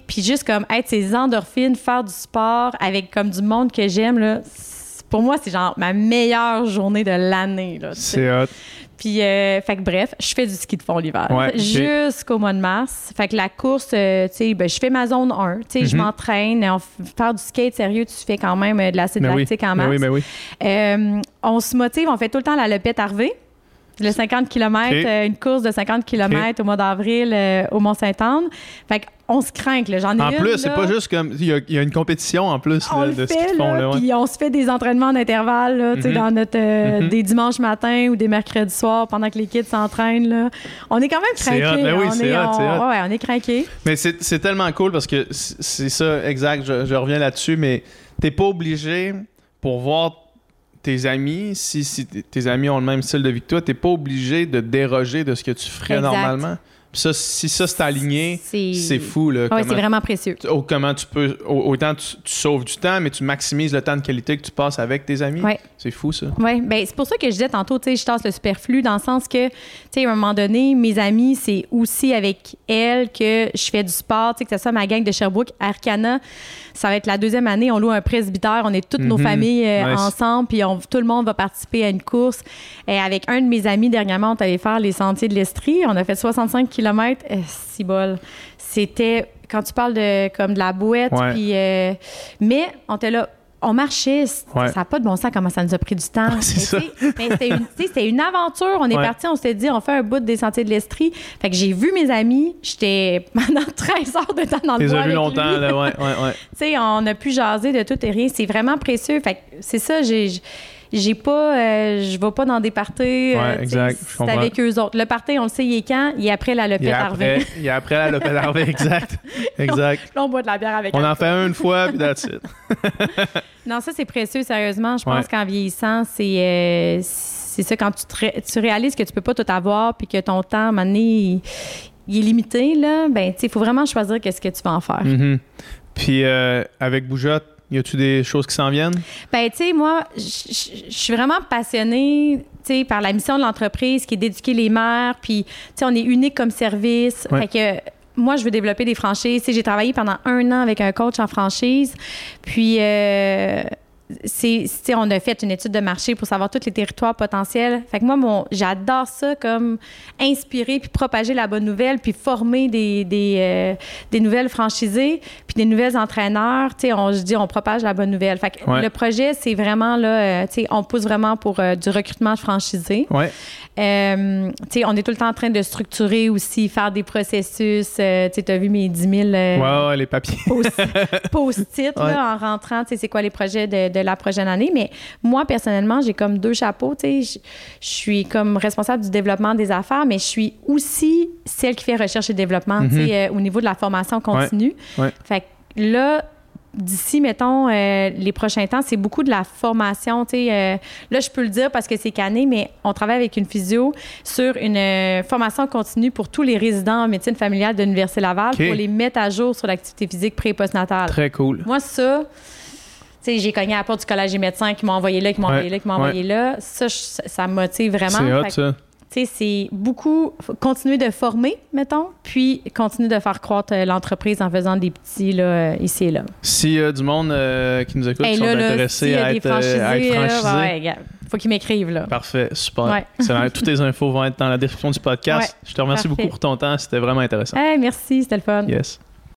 Puis juste comme être ces endorphines, faire du sport avec comme du monde que j'aime, là, pour moi, c'est genre ma meilleure journée de l'année. C'est hot. Puis, euh, fait que bref, je fais du ski de fond l'hiver jusqu'au mois de mars. Fait que la course, euh, tu sais, ben, je fais ma zone 1. Tu sais, je mhm. m'entraîne. Faire du skate sérieux, tu fais quand même euh, de l'acide ben lactique en ben mars. Oui, on se motive, on fait tout le temps la lepette Harvey. Le 50 km, euh, une course de 50 km au mois d'avril euh, au Mont-Saint-Anne. Fait on se craint. J'en ai En plus, c'est pas juste comme. Il y, a une compétition en plus de ce qu'ils font. Là, Puis on se fait des entraînements en intervalle, là, mm dans notre, euh, mm-hmm. des dimanches matins ou des mercredis soirs pendant que les kids s'entraînent. On est quand même craqués. Ben oui, on, on, ouais, on est craqués. Mais c'est tellement cool parce que c'est ça, exact. Je, je reviens là-dessus, mais t'es pas obligé pour voir tes amis, si, si tes amis ont le même style de vie que toi, t'es pas obligé de déroger de ce que tu ferais normalement si ça c'est aligné, c'est fou. Là, c'est vraiment précieux. comment tu peux. Autant tu, sauves du temps, mais tu maximises le temps de qualité que tu passes avec tes amis. C'est fou, ça. Oui, ben, c'est pour ça que je disais tantôt, tu sais, je tasse le superflu dans le sens que, tu sais, à un moment donné, mes amis, c'est aussi avec elles que je fais du sport, tu sais, que ce soit ma gang de Sherbrooke, Arcana. Ça va être la deuxième année, on loue un presbytère, on est toutes nos mhm. familles euh, ensemble, puis tout le monde va participer à une course. Et avec un de mes amis, dernièrement, on est allé faire les sentiers de l'Estrie. On a fait 65 km km, eh, si bol. C'était quand tu parles de comme de la bouette, puis euh, mais on était là. On marchait, ça n'a pas de bon sens comment ça nous a pris du temps. c'était une, une, aventure. On est parti, on s'est dit, on fait un bout des sentiers de l'Estrie. Fait que j'ai vu mes amis, j'étais pendant 13 heures de temps dans le bois. longtemps, là, ouais, ouais, Tu sais, on a pu jaser de tout et rien. C'est vraiment précieux. Fait que c'est ça, j'ai j'ai pas, euh, je vais pas dans des parties. Euh, exact. C'est avec eux autres. Le party, on le sait, il est quand? Il est après la Lopette Harvey. Il est après la Lopette Harvey, exact. Exact. Là, on boit de la bière avec On en fait un une fois, puis that's it. non, ça, c'est précieux, sérieusement. Je pense qu'en vieillissant, c'est. Euh, c'est ça, quand tu, tu réalises que tu peux pas tout avoir, puis que ton temps, à un moment donné, il, est limité, là, ben, tu il faut vraiment choisir qu'est-ce que tu vas en faire. Mm-hmm. Puis, avec Boujotte, y a-tu des choses qui s'en viennent? Ben, tu sais, moi, je suis vraiment passionnée, tu sais, par la mission de l'entreprise qui est d'éduquer les mères. Puis, tu sais, on est unique comme service. Fait que moi, je veux développer des franchises. J'ai travaillé pendant un an avec un coach en franchise. Puis, euh, c'est, on a fait une étude de marché pour savoir tous les territoires potentiels. Fait que moi, mon, j'adore ça comme inspirer puis propager la bonne nouvelle puis former des, des, euh, des nouvelles franchisées puis des nouvelles entraîneurs. Tu sais, on, je dis, on propage la bonne nouvelle. Fait que le projet, c'est vraiment là, euh, tu sais, on pousse vraiment pour euh, du recrutement de franchisés. Ouais. Euh, on est tout le temps en train de structurer aussi, faire des processus. Euh, tu as vu mes 10 000 euh, ouais, les papiers. post-it en rentrant. C'est quoi les projets de, la prochaine année. Mais moi, personnellement, j'ai comme deux chapeaux. Je suis comme responsable du développement des affaires, mais je suis aussi celle qui fait recherche et développement mm-hmm. au niveau de la formation continue. Fait que là, d'ici, mettons, euh, les prochains temps, c'est beaucoup de la formation. Euh, là, je peux le dire parce que c'est cané, mais on travaille avec une physio sur une euh, formation continue pour tous les résidents en médecine familiale de l'Université Laval pour les mettre à jour sur l'activité physique pré- et postnatale. Très cool. Moi, ça, j'ai cogné à la porte du collège des médecins qui m'ont envoyé là, qui m'ont envoyé là, qui m'ont envoyé là. Ça, ça, me motive vraiment. C'est hot, ça c'est beaucoup continuer de former, mettons, puis continuer de faire croître euh, l'entreprise en faisant des petits là, euh, ici et là. S'il y a du monde euh, qui nous écoute qui sont intéressés à, être, franchisés, faut qu'ils m'écrivent. Là. Parfait, super. Toutes les infos vont être dans la description du podcast. Je te remercie beaucoup pour ton temps. C'était vraiment intéressant. merci, c'était le fun. Yes.